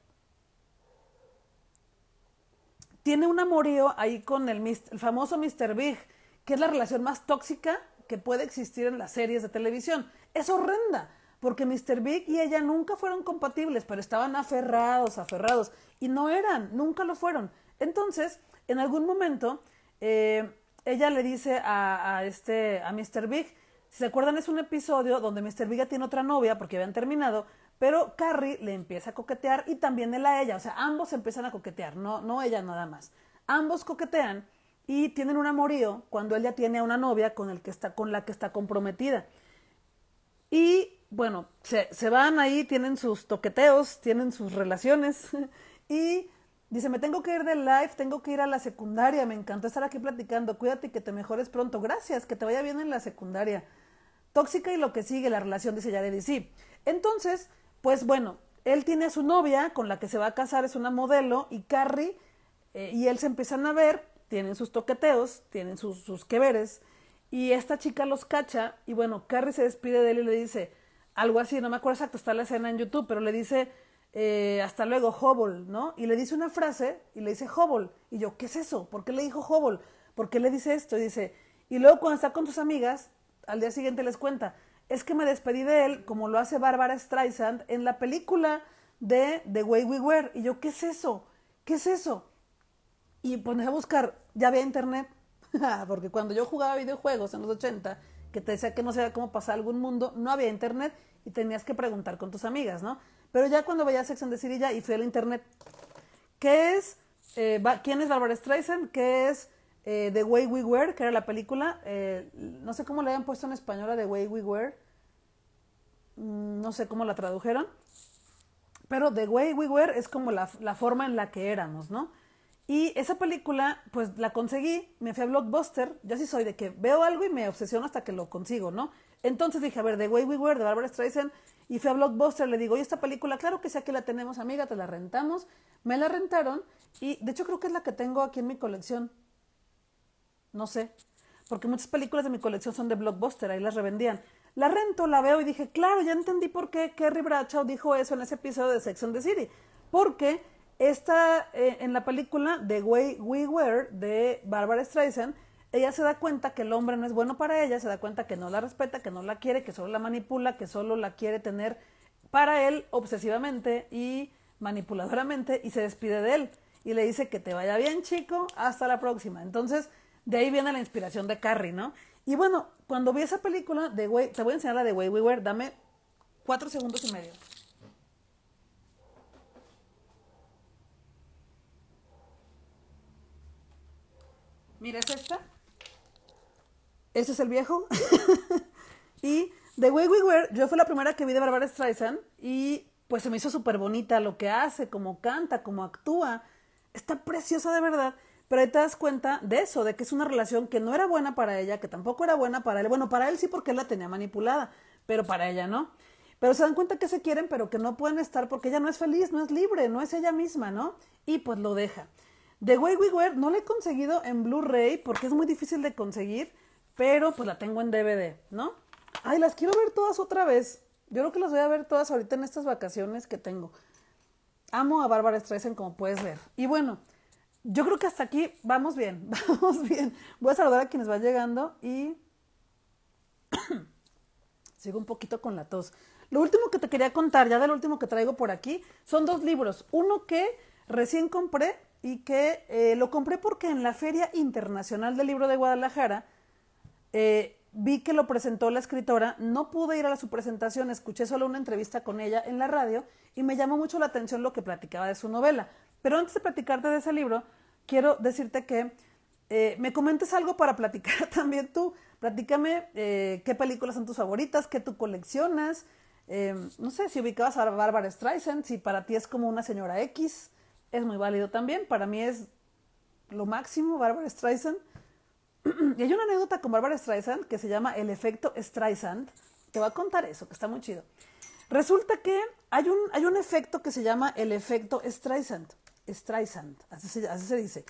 tiene un amorío ahí con el famoso Mr. Big, que es la relación más tóxica que puede existir en las series de televisión. Es horrenda, porque Mr. Big y ella nunca fueron compatibles, pero estaban aferrados, aferrados, y no eran, nunca lo fueron. Entonces, en algún momento, eh, ella le dice a, a, este, a Mr. Big, si se acuerdan, es un episodio donde Mr. Big ya tiene otra novia porque habían terminado, pero Carrie le empieza a coquetear y también él a ella, o sea, ambos empiezan a coquetear, no, no ella nada más. Ambos coquetean y tienen un amorío cuando ella tiene a una novia con, el que está, con la que está comprometida. Y bueno, se, se van ahí, tienen sus toqueteos, tienen sus relaciones [laughs] y dice, me tengo que ir del live, tengo que ir a la secundaria, me encantó estar aquí platicando, cuídate y que te mejores pronto, gracias, que te vaya bien en la secundaria. Tóxica y lo que sigue la relación, dice Yaredi, sí. Entonces, pues bueno, él tiene a su novia con la que se va a casar, es una modelo, y Carrie eh, y él se empiezan a ver, tienen sus toqueteos, tienen sus, sus queveres, y esta chica los cacha, y bueno, Carrie se despide de él y le dice algo así, no me acuerdo exacto, está la escena en YouTube, pero le dice, eh, hasta luego, Hobble, ¿no? Y le dice una frase, y le dice Hobble, y yo, ¿qué es eso? ¿Por qué le dijo Hobble? ¿Por qué le dice esto? Y dice, y luego cuando está con sus amigas, al día siguiente les cuenta, es que me despedí de él como lo hace Bárbara Streisand en la película de The Way We Were. Y yo, ¿qué es eso? ¿Qué es eso? Y pones a buscar, ya había internet, [laughs] porque cuando yo jugaba videojuegos en los 80, que te decía que no sabía cómo pasar algún mundo, no había internet y tenías que preguntar con tus amigas, ¿no? Pero ya cuando veía Sex and the City ya y fui al internet, ¿qué es? Eh, ¿Quién es Barbara Streisand? ¿Qué es eh, The Way We Were? Que era la película. Eh, no sé cómo le habían puesto en español The Way We Were. Mm, no sé cómo la tradujeron, pero The Way We Were es como la, la, forma en la que éramos, ¿no? Y esa película, pues la conseguí, me fui a Blockbuster, yo sí soy de que veo algo y me obsesiono hasta que lo consigo, ¿no? Entonces dije, a ver, The Way We Were, de Barbara Streisand, y fui a Blockbuster, le digo, oye, esta película, claro que sí, aquí la tenemos, amiga, te la rentamos. Me la rentaron, y de hecho creo que es la que tengo aquí en mi colección. No sé, porque muchas películas de mi colección son de Blockbuster, ahí las revendían. La rento, la veo y dije, claro, ya entendí por qué Kerry Bradshaw dijo eso en ese episodio de Sex and the City. Porque esta, eh, en la película The Way We Were de Barbara Streisand, ella se da cuenta que el hombre no es bueno para ella, se da cuenta que no la respeta, que no la quiere, que solo la manipula, que solo la quiere tener para él obsesivamente y manipuladoramente y se despide de él y le dice que te vaya bien chico, hasta la próxima. Entonces, de ahí viene la inspiración de Carrie, ¿no? Y bueno, cuando vi esa película de Way, te voy a enseñar la de Way We Were, dame cuatro segundos y medio. Mira, es esta. Este es el viejo. [laughs] y The Way We Were, yo fue la primera que vi de Barbara Streisand y pues se me hizo súper bonita lo que hace, cómo canta, cómo actúa. Está preciosa de verdad. Pero ahí te das cuenta de eso, de que es una relación que no era buena para ella, que tampoco era buena para él. Bueno, para él sí porque él la tenía manipulada, pero para ella no. Pero se dan cuenta que se quieren, pero que no pueden estar porque ella no es feliz, no es libre, no es ella misma, ¿no? Y pues lo deja. The Way We Were no la he conseguido en Blu-ray porque es muy difícil de conseguir, pero pues la tengo en DVD, ¿no? Ay, las quiero ver todas otra vez. Yo creo que las voy a ver todas ahorita en estas vacaciones que tengo. Amo a Bárbara Streisand como puedes ver. Y bueno, yo creo que hasta aquí vamos bien, [laughs] vamos bien. Voy a saludar a quienes van llegando y [coughs] sigo un poquito con la tos. Lo último que te quería contar, ya del último que traigo por aquí, son dos libros. Uno que recién compré y que eh, lo compré porque en la Feria Internacional del Libro de Guadalajara eh, vi que lo presentó la escritora, no pude ir a su presentación, escuché solo una entrevista con ella en la radio y me llamó mucho la atención lo que platicaba de su novela. Pero antes de platicarte de ese libro, quiero decirte que eh, me comentes algo para platicar [laughs] también tú. Platícame qué películas son tus favoritas, qué tú coleccionas. No sé si ubicabas a Barbara Streisand, si para ti es como una señora X, es muy válido también. Para mí es lo máximo, Barbara Streisand. [clears throat] y hay una anécdota con Barbara Streisand que se llama El efecto Streisand. Te voy a contar eso, que está muy chido. Resulta que hay un, hay un efecto que se llama el efecto Streisand. Streisand, así se, dice.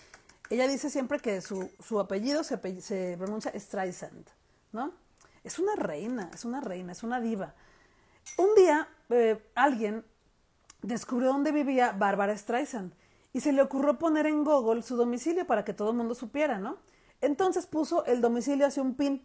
Ella dice siempre que su, su apellido se, se, pronuncia Streisand, ¿no? Es una reina, es una reina, es una diva. Un día eh, alguien descubrió dónde vivía Bárbara Streisand y se le ocurrió poner en Google su domicilio para que todo el mundo supiera, ¿no? Entonces puso el domicilio hacia un pin,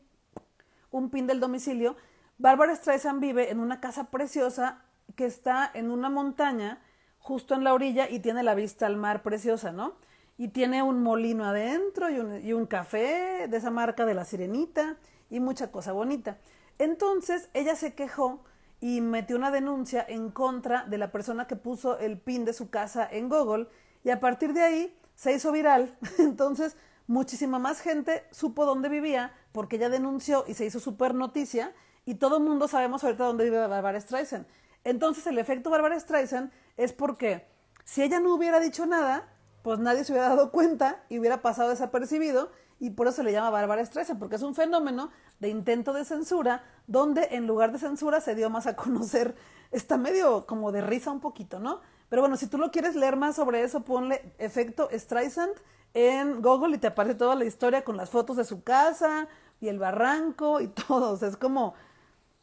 un pin del domicilio. Bárbara Streisand vive en una casa preciosa que está en una montaña justo en la orilla y tiene la vista al mar preciosa, ¿no? Y tiene un molino adentro y un, y un café de esa marca de la sirenita y mucha cosa bonita. Entonces ella se quejó y metió una denuncia en contra de la persona que puso el pin de su casa en Google y a partir de ahí se hizo viral. [laughs] Entonces muchísima más gente supo dónde vivía porque ella denunció y se hizo super noticia y todo el mundo sabemos ahorita dónde vive Barbara Streisand. Entonces el efecto Barbara Streisand es porque si ella no hubiera dicho nada, pues nadie se hubiera dado cuenta y hubiera pasado desapercibido y por eso se le llama Bárbara Streisand, porque es un fenómeno de intento de censura donde en lugar de censura se dio más a [laughs] conocer, está medio como de risa un poquito, ¿no? Pero bueno, si tú lo quieres leer más sobre eso, ponle efecto Streisand en Google y te aparece toda la historia con las fotos de su casa y el barranco y [laughs] todo, es como,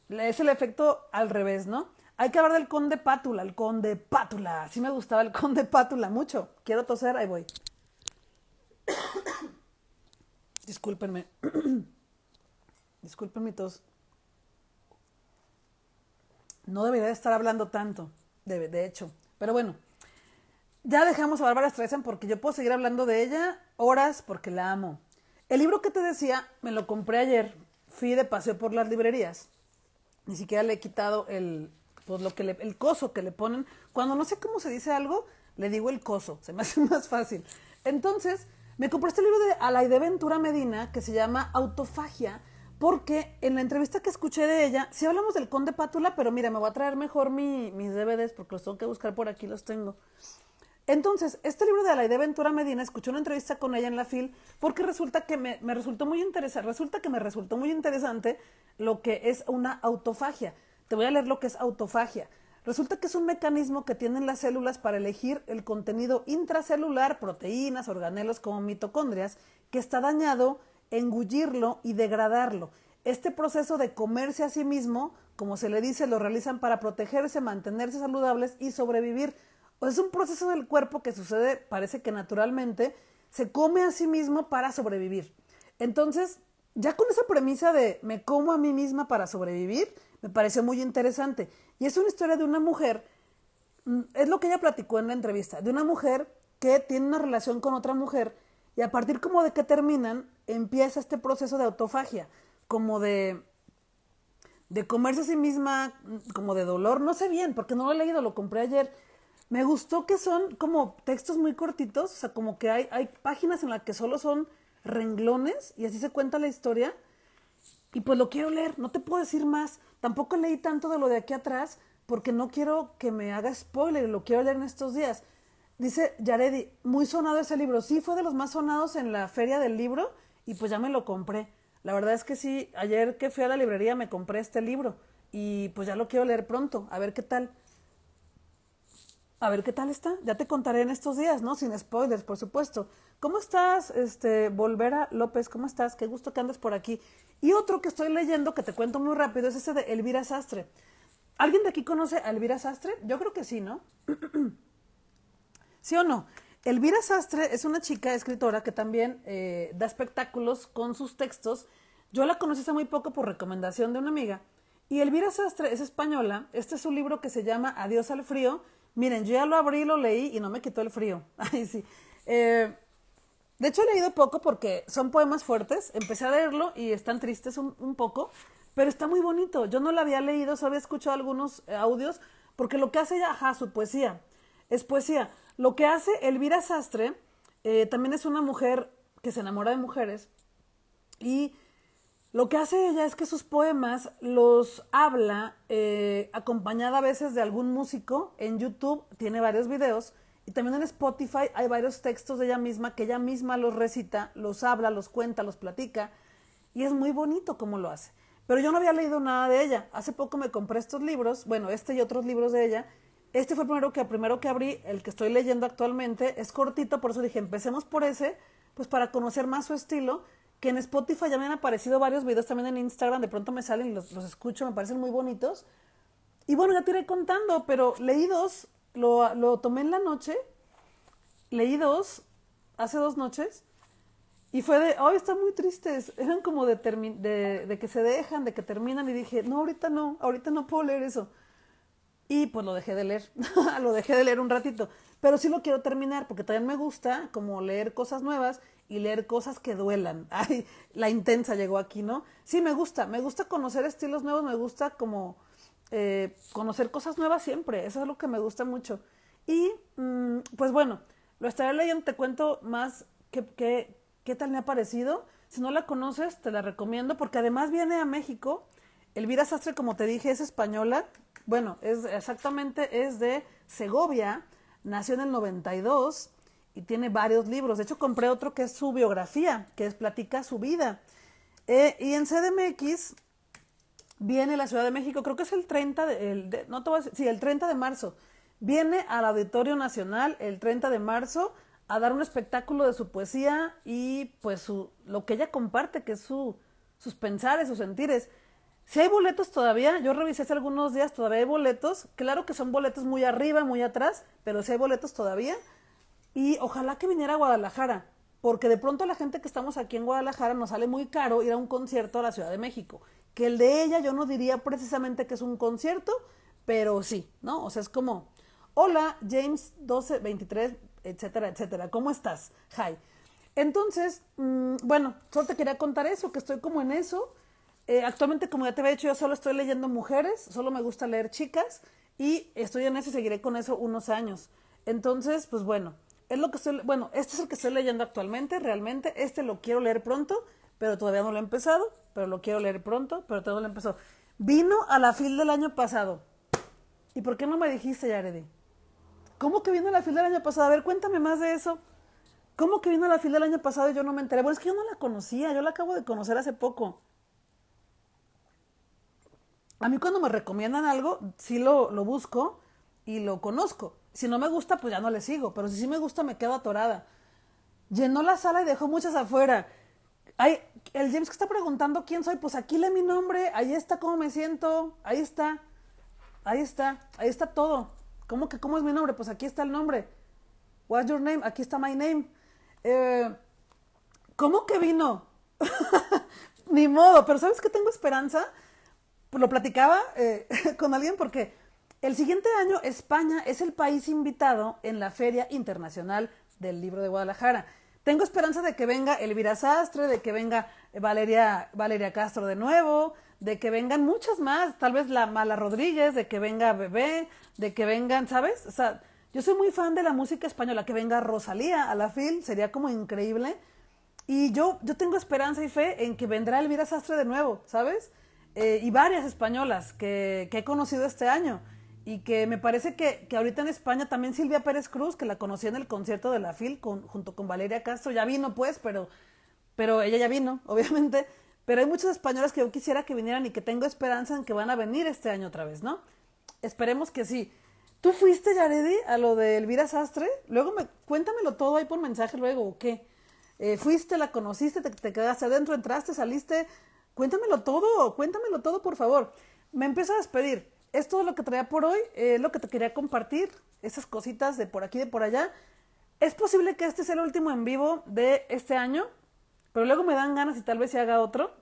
es el efecto al revés, ¿no? Hay que hablar del conde Pátula, el conde Pátula. Sí me gustaba el conde Pátula mucho. Quiero toser, ahí voy. Discúlpenme. [clears throat] Disculpen mi tos. No debería estar hablando tanto, de, de hecho. Pero bueno, ya dejamos a Bárbara Streisand porque yo puedo seguir hablando de ella horas porque la amo. El libro que te decía, me lo compré ayer. Fui de paseo por las librerías. Ni siquiera le he quitado el, pues lo que le, el coso que le ponen. Cuando no sé cómo se dice algo, le digo el coso, se me hace [laughs] más fácil. Entonces, me compré este libro de Alaide Ventura Medina que se llama Autofagia, porque en la entrevista que escuché de ella, sí hablamos del conde Pátula, pero mira, me voy a traer mejor mi, mis DVDs porque los tengo que buscar por aquí, los tengo. Entonces, este libro de Alaide Ventura Medina, escuché una entrevista con ella en la FIL, porque resulta que me, me resultó muy resulta que me resultó muy interesante lo que es una autofagia. Te voy a leer lo que es autofagia. Resulta que es un mecanismo que tienen las células para elegir el contenido intracelular, proteínas, organelos como mitocondrias, que está dañado, engullirlo y degradarlo. Este proceso de comerse a sí mismo, como se le dice, lo realizan para protegerse, mantenerse saludables y sobrevivir. O es un proceso del cuerpo que sucede, parece que naturalmente, se come a sí mismo para sobrevivir. Entonces, ya con esa premisa de me como a mí misma para sobrevivir, me pareció muy interesante. Y es una historia de una mujer, mm, es lo que ella platicó en la entrevista, de una mujer que tiene una relación con otra mujer y a partir como de que terminan, empieza este proceso de autofagia, como de de comerse a sí misma, mm, como de dolor, no sé bien, porque no lo he leído, lo compré ayer. Me gustó que son como textos muy cortitos, o sea, como que hay, hay páginas en las que solo son renglones y así se cuenta la historia. Y pues lo quiero leer, no te puedo decir más. Tampoco leí tanto de lo de aquí atrás, porque no quiero que me haga spoiler, lo quiero leer en estos días. Dice Yaredi, muy sonado ese libro. Sí, fue de los más sonados en la feria del libro y pues ya me lo compré. La verdad es que sí, ayer que fui a la librería me compré este libro y pues ya lo quiero leer pronto, a ver qué tal. A ver qué tal está. Ya te contaré en estos días, ¿no? Sin spoilers, por supuesto. ¿Cómo estás, este, Volvera López? ¿Cómo estás? Qué gusto que andes por aquí. Y otro que estoy leyendo, que te cuento muy rápido, es ese de Elvira Sastre. ¿Alguien de aquí conoce a Elvira Sastre? Yo creo que sí, ¿no? [clears throat] ¿Sí o no? Elvira Sastre es una chica escritora que también eh, da espectáculos con sus textos. Yo la conocí hace muy poco por recomendación de una amiga. Y Elvira Sastre es española. Este es un libro que se llama Adiós al frío. Miren, yo ya lo abrí, lo leí y no me quitó el frío. [laughs] Ay, sí. Eh, de hecho, he leído poco porque son poemas fuertes. Empecé a leerlo y están tristes un poco, pero está muy bonito. Yo no lo había leído, solo había escuchado algunos eh, audios, porque lo que hace ella, ajá, su poesía, es poesía. Lo que hace Elvira Sastre, eh, también es una mujer que se enamora de mujeres, y lo que hace ella es que sus poemas los habla eh, acompañada a veces de algún músico. En YouTube tiene varios videos y también en Spotify hay varios textos de ella misma que ella misma los recita, los habla, los cuenta, los platica y es muy bonito como lo hace. Pero yo no había leído nada de ella. Hace poco me compré estos libros, bueno, este y otros libros de ella. Este fue el primero que, primero que abrí, el que estoy leyendo actualmente. Es cortito, por eso dije, empecemos por ese, pues para conocer más su estilo. Que en Spotify ya me han aparecido varios videos, también en Instagram, de pronto me salen y los, escucho, me parecen muy bonitos. Y bueno, ya te iré contando, pero leí dos, lo, lo tomé en la noche, leí dos, hace dos noches, y fue de, ay, están muy tristes. Eran como de, de, de, que se dejan, de que terminan. Y dije, no, ahorita no, ahorita no puedo leer eso. Y pues lo dejé de leer. [laughs] lo dejé de leer un ratito. Pero sí lo quiero terminar porque también me gusta como leer cosas nuevas y leer cosas que duelan. [laughs] Ay, la intensa llegó aquí, ¿no? Sí, me gusta. Me gusta conocer estilos nuevos. Me gusta como eh, conocer cosas nuevas siempre. Eso es lo que me gusta mucho. Y mm, pues bueno, lo estaré leyendo. Te cuento más que, que ¿Qué tal me ha parecido? Si no la conoces, te la recomiendo porque además viene a México. Elvira Sastre, como te dije, es española. Bueno, es exactamente es de Segovia. Nació en el 92 y tiene varios libros. De hecho, compré otro que es su biografía, que es platica su vida. Eh, y en CDMX viene la Ciudad de México, creo que es el 30 de, no a decir, sí, el 30 de marzo. Viene al Auditorio Nacional el 30 de marzo a dar un espectáculo de su poesía y pues su, lo que ella comparte, que es su, sus pensares, sus sentires. Si hay boletos todavía, yo revisé hace algunos días, todavía hay boletos, claro que son boletos muy arriba, muy atrás, pero si hay boletos todavía. Y ojalá que viniera a Guadalajara, porque de pronto la gente que estamos aquí en Guadalajara nos sale muy caro ir a un concierto a la Ciudad de México. Que el de ella yo no diría precisamente que es un concierto, pero sí, ¿no? O sea, es como, hola, James 1223 etcétera, etcétera. ¿Cómo estás? Hi. Entonces, mm, bueno, solo te quería contar eso, que estoy como en eso. Eh, actualmente, como ya te había dicho, yo solo estoy leyendo mujeres, solo me gusta leer chicas y estoy en eso y seguiré con eso unos años. Entonces, pues bueno, es lo que estoy, bueno, este es el que estoy leyendo actualmente, realmente. Este lo quiero leer pronto, pero todavía no lo he empezado, pero lo quiero leer pronto, pero no lo he empezado. Vino a la fil del año pasado. ¿Y por qué no me dijiste, Yaredi? ¿Cómo que vino a la fila del año pasado? A ver, cuéntame más de eso. ¿Cómo que vino a la fila del año pasado y yo no me enteré? Bueno, es que yo no la conocía, yo la acabo de conocer hace poco. A mí cuando me recomiendan algo, sí lo, lo busco y lo conozco. Si no me gusta, pues ya no le sigo, pero si sí me gusta, me quedo atorada. Llenó la sala y dejó muchas afuera. El James que está preguntando quién soy, pues aquí lee mi nombre, ahí está cómo me siento, ahí está, ahí está, ahí está todo. ¿Cómo que cómo es mi nombre? Pues aquí está el nombre. What's your name? Aquí está my name. Eh, ¿Cómo que vino? [laughs] Ni modo, pero ¿sabes que tengo esperanza? Pues lo platicaba eh, [laughs] con alguien porque el siguiente año España es el país invitado en la Feria Internacional del Libro de Guadalajara. Tengo esperanza de que venga Elvira Sastre, de que venga Valeria, Valeria Castro de nuevo, de que vengan muchas más, tal vez la Mala Rodríguez, de que venga Bebé, de que vengan, ¿sabes? O sea, yo soy muy fan de la música española, que venga Rosalía a la FIL, sería como increíble. Y yo, yo tengo esperanza y fe en que vendrá Elvira Sastre de nuevo, ¿sabes? Eh, y varias españolas que, que he conocido este año. Y que me parece que, que, ahorita en España también Silvia Pérez Cruz, que la conocí en el concierto de la FIL con, junto con Valeria Castro, ya vino pues, pero, pero ella ya vino, [laughs] obviamente, pero hay muchos españoles que yo quisiera que vinieran y que tengo esperanza en que van a venir este año otra vez, ¿no? Esperemos que sí. ¿Tú fuiste, Yaredi, a lo de Elvira Sastre? Luego me, cuéntamelo todo ahí por mensaje luego, ¿o qué? Eh, ¿Fuiste, la conociste, te, te quedaste adentro, entraste, saliste? Cuéntamelo todo, cuéntamelo todo, por favor. Me empiezo a despedir es todo lo que traía por hoy, eh, lo que te quería compartir, esas cositas de por aquí, de por allá. Es posible que este sea el último en vivo de este año, pero luego me dan ganas y tal vez se haga otro.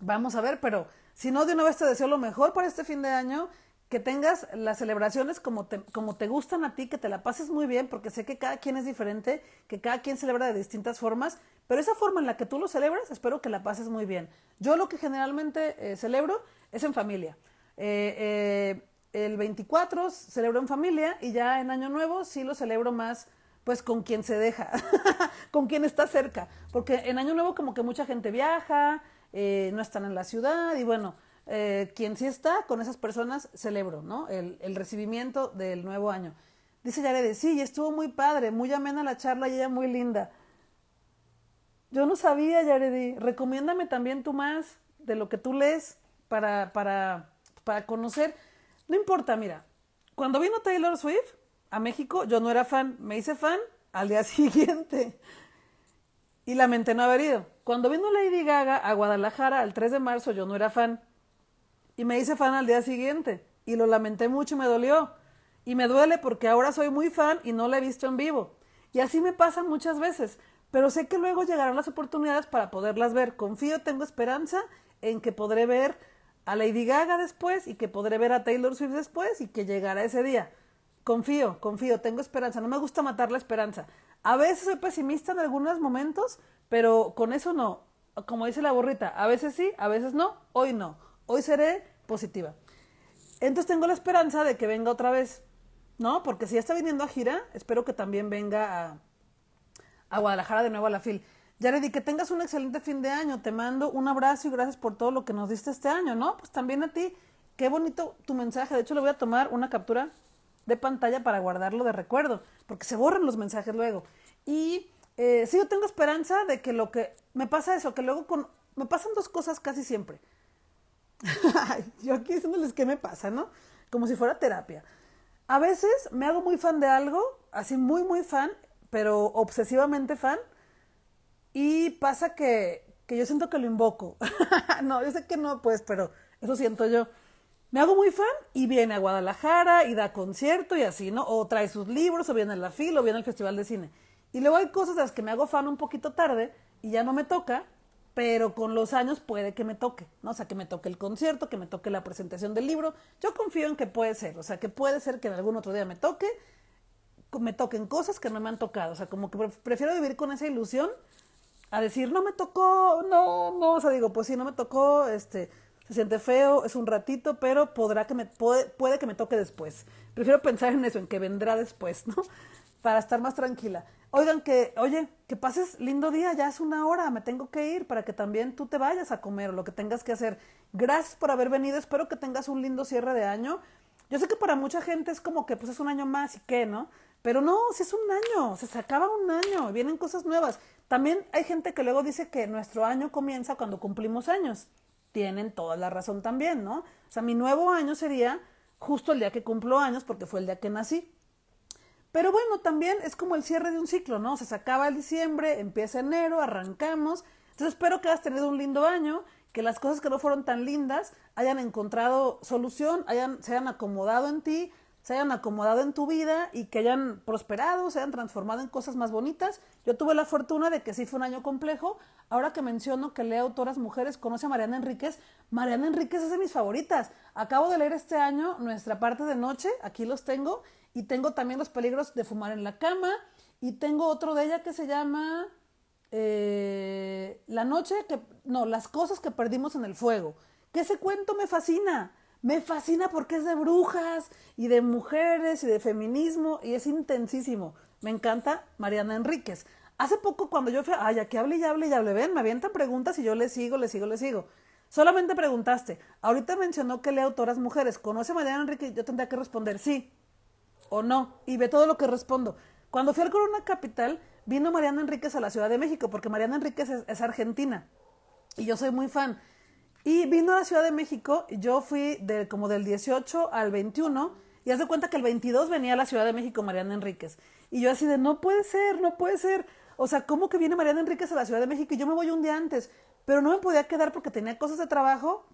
Vamos a ver, pero si no, de una vez te deseo lo mejor para este fin de año, que tengas las celebraciones como te, como te gustan a ti, que te la pases muy bien, porque sé que cada quien es diferente, que cada quien celebra de distintas formas, pero esa forma en la que tú lo celebras, espero que la pases muy bien. Yo lo que generalmente eh, celebro es en familia. Eh, eh, el 24 celebro en familia y ya en Año Nuevo sí lo celebro más pues con quien se deja, [laughs] con quien está cerca, porque en Año Nuevo como que mucha gente viaja, eh, no están en la ciudad y bueno, quien sí está, con esas personas celebro, ¿no? El, recibimiento del nuevo año. Dice Yarede, sí, estuvo muy padre, muy amena la charla y ella muy linda. Yo no sabía, Yaredi, recomiéndame también tú más de lo que tú lees para, para para conocer. No importa, mira, cuando vino Taylor Swift a México, yo no era fan, me hice fan al día [laughs] siguiente y lamenté no haber ido. Cuando vino Lady Gaga a Guadalajara el 3 de marzo, yo no era fan y me hice fan al día siguiente y lo lamenté mucho y me dolió. Y me duele porque ahora soy muy fan y no la he visto en vivo. Y así me pasa muchas veces, pero sé que luego llegarán las oportunidades para poderlas ver. Confío, tengo esperanza en que podré ver a Lady Gaga después y que podré ver a Taylor Swift después y que llegará ese día. Confío, confío, tengo esperanza. No me gusta matar la esperanza. A veces soy pesimista en algunos momentos, pero con eso no. Como dice la borrita, a veces sí, a veces no. Hoy no. Hoy seré positiva. Entonces tengo la esperanza de que venga otra vez. ¿No? Porque si ya está viniendo a gira, espero que también venga a, a Guadalajara de nuevo a la FIL. Yaredi, que tengas un excelente fin de año. Te mando un abrazo y gracias por todo lo que nos diste este año, ¿no? Pues también a ti. Qué bonito tu mensaje. De hecho, le voy a tomar una captura de pantalla para guardarlo de recuerdo, porque se borran los mensajes luego. Y eh, sí, yo tengo esperanza de que lo que me pasa eso, que luego con, me pasan dos cosas casi siempre. [laughs] yo aquí diciéndoles qué me pasa, ¿no? Como si fuera terapia. A veces me hago muy fan de algo, así muy, muy fan, pero obsesivamente fan y pasa que, que yo siento que lo invoco. [laughs] no, yo sé que no, pues, pero eso siento yo. Me hago muy fan y viene a Guadalajara y da concierto y así, ¿no? O trae sus libros, o viene a la fila, o viene al Festival de Cine. Y luego hay cosas de las que me hago fan un poquito tarde y ya no me toca, pero con los años puede que me toque, ¿no? O sea, que me toque el concierto, que me toque la presentación del libro. Yo confío en que puede ser, o sea, que puede ser que en algún otro día me toque, me toquen cosas que no me han tocado. O sea, como que prefiero vivir con esa ilusión a decir, no me tocó, no, no, o sea, digo, pues sí, no me tocó, este, se siente feo, es un ratito, pero podrá que me, puede, puede que me toque después. Prefiero pensar en eso, en que vendrá después, ¿no? Para estar más tranquila. Oigan, que, oye, que pases lindo día, ya es una hora, me tengo que ir para que también tú te vayas a comer o lo que tengas que hacer. Gracias por haber venido, espero que tengas un lindo cierre de año. Yo sé que para mucha gente es como que pues es un año más y qué, ¿no? Pero no, si es un año, se acaba un año, vienen cosas nuevas. También hay gente que luego dice que nuestro año comienza cuando cumplimos años. Tienen toda la razón también, ¿no? O sea, mi nuevo año sería justo el día que cumplo años porque fue el día que nací. Pero bueno, también es como el cierre de un ciclo, ¿no? Se acaba el diciembre, empieza enero, arrancamos. Entonces espero que hayas tenido un lindo año, que las cosas que no fueron tan lindas hayan encontrado solución, hayan, se hayan acomodado en ti, se hayan acomodado en tu vida y que hayan prosperado, se hayan transformado en cosas más bonitas. Yo tuve la fortuna de que sí fue un año complejo. Ahora que menciono que lee autoras mujeres, conoce a Mariana Enríquez. Mariana Enríquez es de mis favoritas. Acabo de leer este año nuestra parte de noche, aquí los tengo, y tengo también los peligros de fumar en la cama, y tengo otro de ella que se llama eh, La noche que, no, las cosas que perdimos en el fuego. Que ese cuento me fascina me fascina porque es de brujas y de mujeres y de feminismo y es intensísimo. Me encanta Mariana Enríquez. Hace poco cuando yo fui, ay, aquí hable y hable y hable, ven, me avientan preguntas y yo le sigo, le sigo, le sigo. Solamente preguntaste. Ahorita mencionó que lee autoras mujeres. ¿Conoce a Mariana Enrique? Yo tendría que responder sí o no. Y ve todo lo que respondo. Cuando fui al Corona Capital, vino Mariana Enríquez a la Ciudad de México, porque Mariana Enríquez es, argentina. Y yo soy muy fan. Y vino a la Ciudad de México, yo fui de, como del 18 al 21, y haz de cuenta que el 22 venía a la Ciudad de México Mariana Enríquez. Y yo así de, no puede ser, no puede ser. O sea, ¿cómo que viene Mariana Enríquez a la Ciudad de México y yo me voy un día antes? Pero no me podía quedar porque tenía cosas de trabajo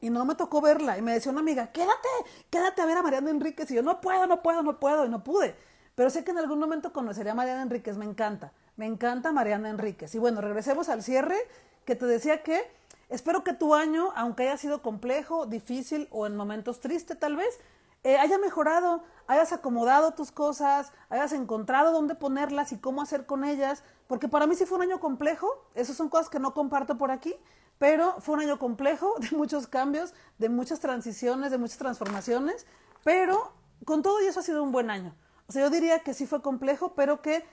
y no me tocó verla. Y me decía una amiga, quédate, quédate a ver a Mariana Enríquez. Y yo, no puedo, no puedo, no puedo. Y no pude. Pero sé que en algún momento conocería a Mariana Enríquez. Me encanta. Me encanta Mariana Enríquez. Y bueno, regresemos al cierre, que te decía que espero que tu año, aunque haya sido complejo, difícil o en momentos tristes tal vez, eh, haya mejorado, hayas acomodado tus cosas, hayas encontrado dónde ponerlas y cómo hacer con ellas. Porque para mí sí fue un año complejo. Esas son cosas que no comparto por aquí pero fue un año complejo, [laughs] de muchos cambios, de muchas transiciones, de muchas transformaciones, pero con todo y eso ha sido un buen año. O sea, yo diría que sí fue complejo, pero que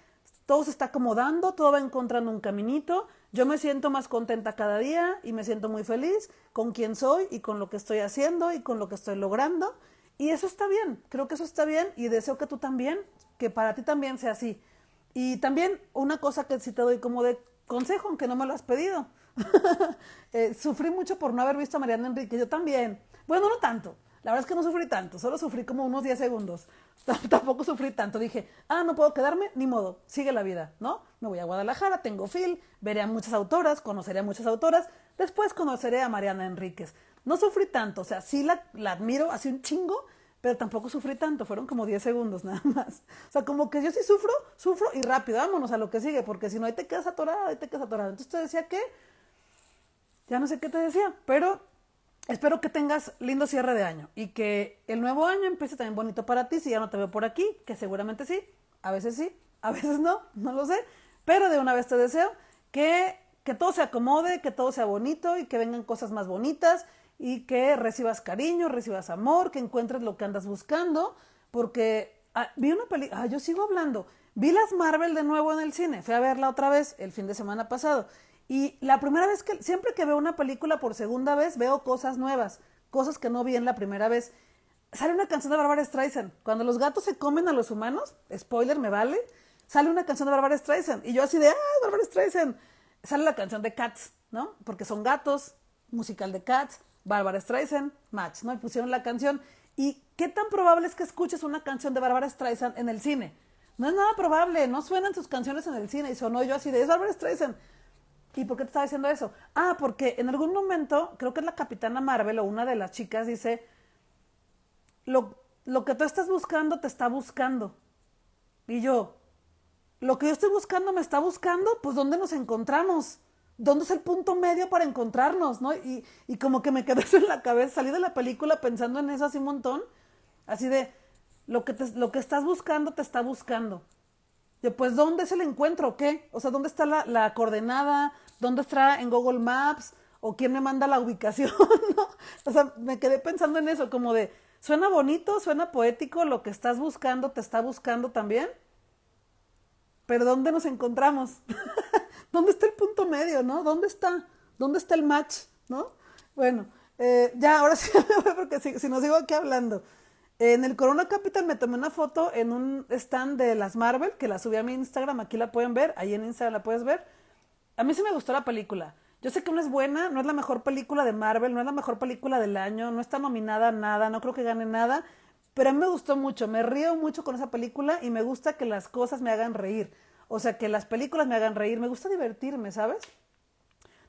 todo se está acomodando, todo va encontrando un caminito. Yo me siento más contenta cada día y me siento muy feliz con quien soy y con lo que estoy haciendo y con lo que estoy logrando. Y eso está bien, creo que eso está bien y deseo que tú también, que para ti también sea así. Y también una cosa que sí te doy como de consejo, aunque no me lo has pedido. [laughs] Eh, sufrí mucho por no haber visto a Mariana Enrique, yo también. Bueno, no tanto. La verdad es que no sufrí tanto, solo sufrí como unos 10 segundos. [laughs] Tampoco sufrí tanto. Dije, ah, no puedo quedarme, ni modo, sigue la vida, ¿no? Me voy a Guadalajara, tengo fil, veré a muchas autoras, conoceré a muchas autoras, después conoceré a Mariana Enríquez. No sufrí tanto, o sea, sí la, la admiro, así un chingo, pero tampoco sufrí tanto, fueron como 10 segundos [laughs] nada más. O sea, como que yo sí sufro, sufro y rápido, vámonos a lo que sigue, porque si no, ahí te quedas atorada, ahí te quedas atorada. Entonces te decía que ya no sé qué te decía, pero espero que tengas lindo cierre de año y que el nuevo año empiece también bonito para ti. Si ya no te veo por aquí, que seguramente sí, a veces sí, a veces no, no lo sé, pero de una vez te deseo que, que todo se acomode, que todo sea bonito y que vengan cosas más bonitas y que recibas cariño, recibas amor, que encuentres lo que andas buscando, porque ah, vi una película, ah, yo sigo hablando, vi las Marvel de nuevo en el cine, fui a verla otra vez el fin de semana pasado y la primera vez que, siempre que veo una película por segunda vez, veo cosas nuevas, cosas que no vi en la primera vez. Sale una canción de Barbara Streisand. Cuando los gatos se comen a los humanos, spoiler, me vale, sale una canción de Barbara Streisand. Y yo así de, ah, Barbara Streisand. Sale la canción de Cats, ¿no? Porque son gatos, musical de Cats, Barbara Streisand, match, ¿no? Y pusieron la canción. ¿Y qué tan probable es que escuches una canción de Barbara Streisand en el cine? No es nada probable, no suenan sus canciones en el cine. Y sonó yo así de, es Barbara Streisand. ¿Y por qué te estaba diciendo eso? Ah, porque en algún momento, creo que es la capitana Marvel o una de las chicas dice, lo, lo que tú estás buscando te está buscando. Y yo, lo que yo estoy buscando me está buscando, pues ¿dónde nos encontramos? ¿Dónde es el punto medio para encontrarnos? ¿no? Y, y como que me quedé [laughs] en la cabeza, salí de la película pensando en eso así un montón, así de, lo que, te, lo que estás buscando te está buscando. Pues, ¿dónde es el encuentro o qué? O sea, ¿dónde está la, la, coordenada? ¿Dónde está en Google Maps? ¿O quién me manda la ubicación? [laughs] ¿no? O sea, me quedé pensando en eso, como de, suena bonito, suena poético, lo que estás buscando te está buscando también. Pero ¿dónde nos encontramos? [laughs] ¿Dónde está el punto medio, no? ¿Dónde está? ¿Dónde está el match, no? Bueno, eh, ya, ahora sí, [laughs] porque si, si nos sigo aquí hablando. En el Corona Capital me tomé una foto en un stand de las Marvel, que la subí a mi Instagram, aquí la pueden ver, ahí en Instagram la puedes ver. A mí sí me gustó la película. Yo sé que no es buena, no es la mejor película de Marvel, no es la mejor película del año, no está nominada a nada, no creo que gane nada, pero a mí me gustó mucho, me río mucho con esa película y me gusta que las cosas me hagan reír. O sea, que las películas me hagan reír, me gusta divertirme, ¿sabes?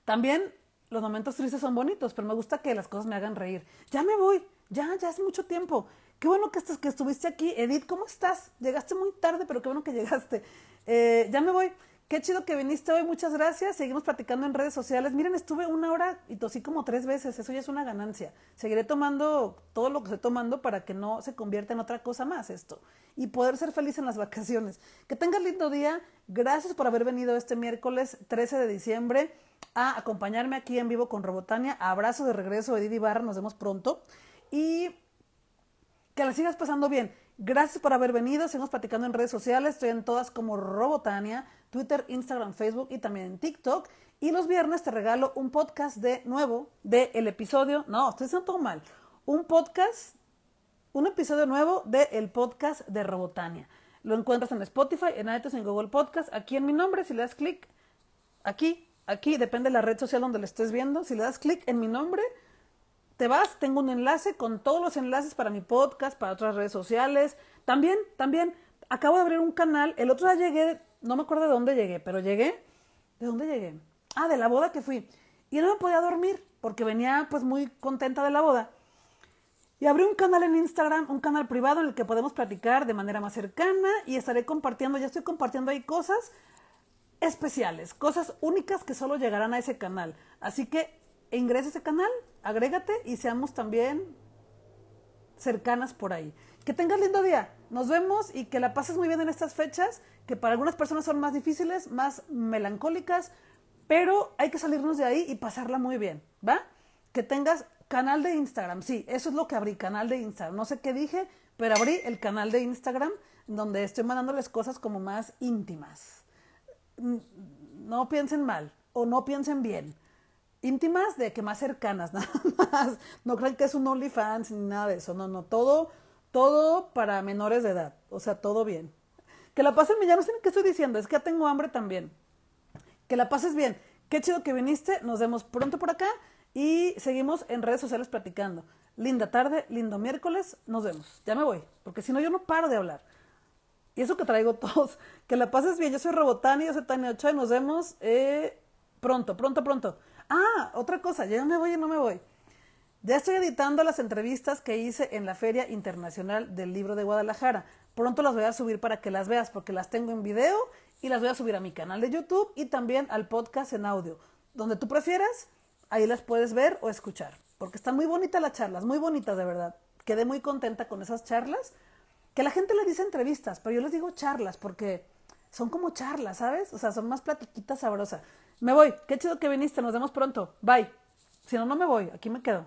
También los momentos tristes son bonitos, pero me gusta que las cosas me hagan reír. Ya me voy, ya, ya hace mucho tiempo. Qué bueno que, estás, que estuviste aquí. Edith, ¿cómo estás? Llegaste muy tarde, pero qué bueno que llegaste. Eh, ya me voy. Qué chido que viniste hoy, muchas gracias. Seguimos platicando en redes sociales. Miren, estuve una hora y tosí como tres veces, eso ya es una ganancia. Seguiré tomando todo lo que estoy tomando para que no se convierta en otra cosa más esto y poder ser feliz en las vacaciones. Que tengas lindo día. Gracias por haber venido este miércoles 13 de diciembre a acompañarme aquí en vivo con Robotania. Abrazo de regreso, Edith Ibarra, nos vemos pronto. Y que la sigas pasando bien. Gracias por haber venido. Seguimos platicando en redes sociales. Estoy en todas como Robotania, Twitter, Instagram, Facebook y también en TikTok. Y los viernes te regalo un podcast de nuevo de el episodio, no, estoy diciendo todo mal, un podcast, un episodio nuevo de el podcast de Robotania. Lo encuentras en Spotify, en iTunes, en Google Podcast, aquí en mi nombre, si le das clic, aquí, aquí, depende de la red social donde lo estés viendo, si le das clic en mi nombre, te vas, tengo un enlace con todos los enlaces para mi podcast, para otras redes sociales. También, también, acabo de abrir un canal, el otro día llegué, no me acuerdo de dónde llegué, pero llegué, ¿de dónde llegué? Ah, de la boda que fui. Y no me podía dormir porque venía pues muy contenta de la boda. Y abrí un canal en Instagram, un canal privado en el que podemos platicar de manera más cercana y estaré compartiendo, ya estoy compartiendo ahí cosas especiales, cosas únicas que solo llegarán a ese canal. Así que ingresa ese canal, agrégate y seamos también cercanas por ahí. Que tengas lindo día. Nos vemos y que la pases muy bien en estas fechas, que para algunas personas son más difíciles, más melancólicas, pero hay que salirnos de ahí y pasarla muy bien, ¿va? Que tengas canal de Instagram, sí, eso es lo que abrí, canal de Instagram. No sé qué dije, pero abrí el canal de Instagram donde estoy mandándoles cosas como más íntimas. No piensen mal o no piensen bien. Íntimas de que más cercanas, [laughs] nada más. No crean que es un OnlyFans ni nada de eso. No, no, todo, todo para menores de edad. O sea, todo bien. Que la pasen bien, ya no sé qué estoy diciendo, es que ya tengo hambre también. Que la pases bien. Qué chido que viniste. Nos vemos pronto por acá y seguimos en redes sociales platicando. Linda tarde, lindo miércoles. Nos vemos. Ya me voy, porque si no yo no paro de hablar. Y eso que traigo [laughs] todos. Que la pases bien. Yo soy Robotani, yo soy Tania Ochoa y nos vemos eh, pronto, pronto, pronto. Ah, otra cosa, ya me voy y no me voy. Ya estoy editando las entrevistas que hice en la Feria Internacional del Libro de Guadalajara. Pronto las voy a subir para que las veas porque las tengo en video y las voy a subir a mi canal de YouTube y también al podcast en audio. Donde tú prefieras, ahí las puedes ver o escuchar. Porque están muy bonitas las charlas, muy bonitas de verdad. Quedé muy contenta con esas charlas. Que la gente le dice entrevistas, pero yo les digo charlas porque son como charlas, ¿sabes? O sea, son más platiquitas sabrosas. Me voy. Qué chido que viniste. Nos vemos pronto. Bye. Si no, no me voy. Aquí me quedo.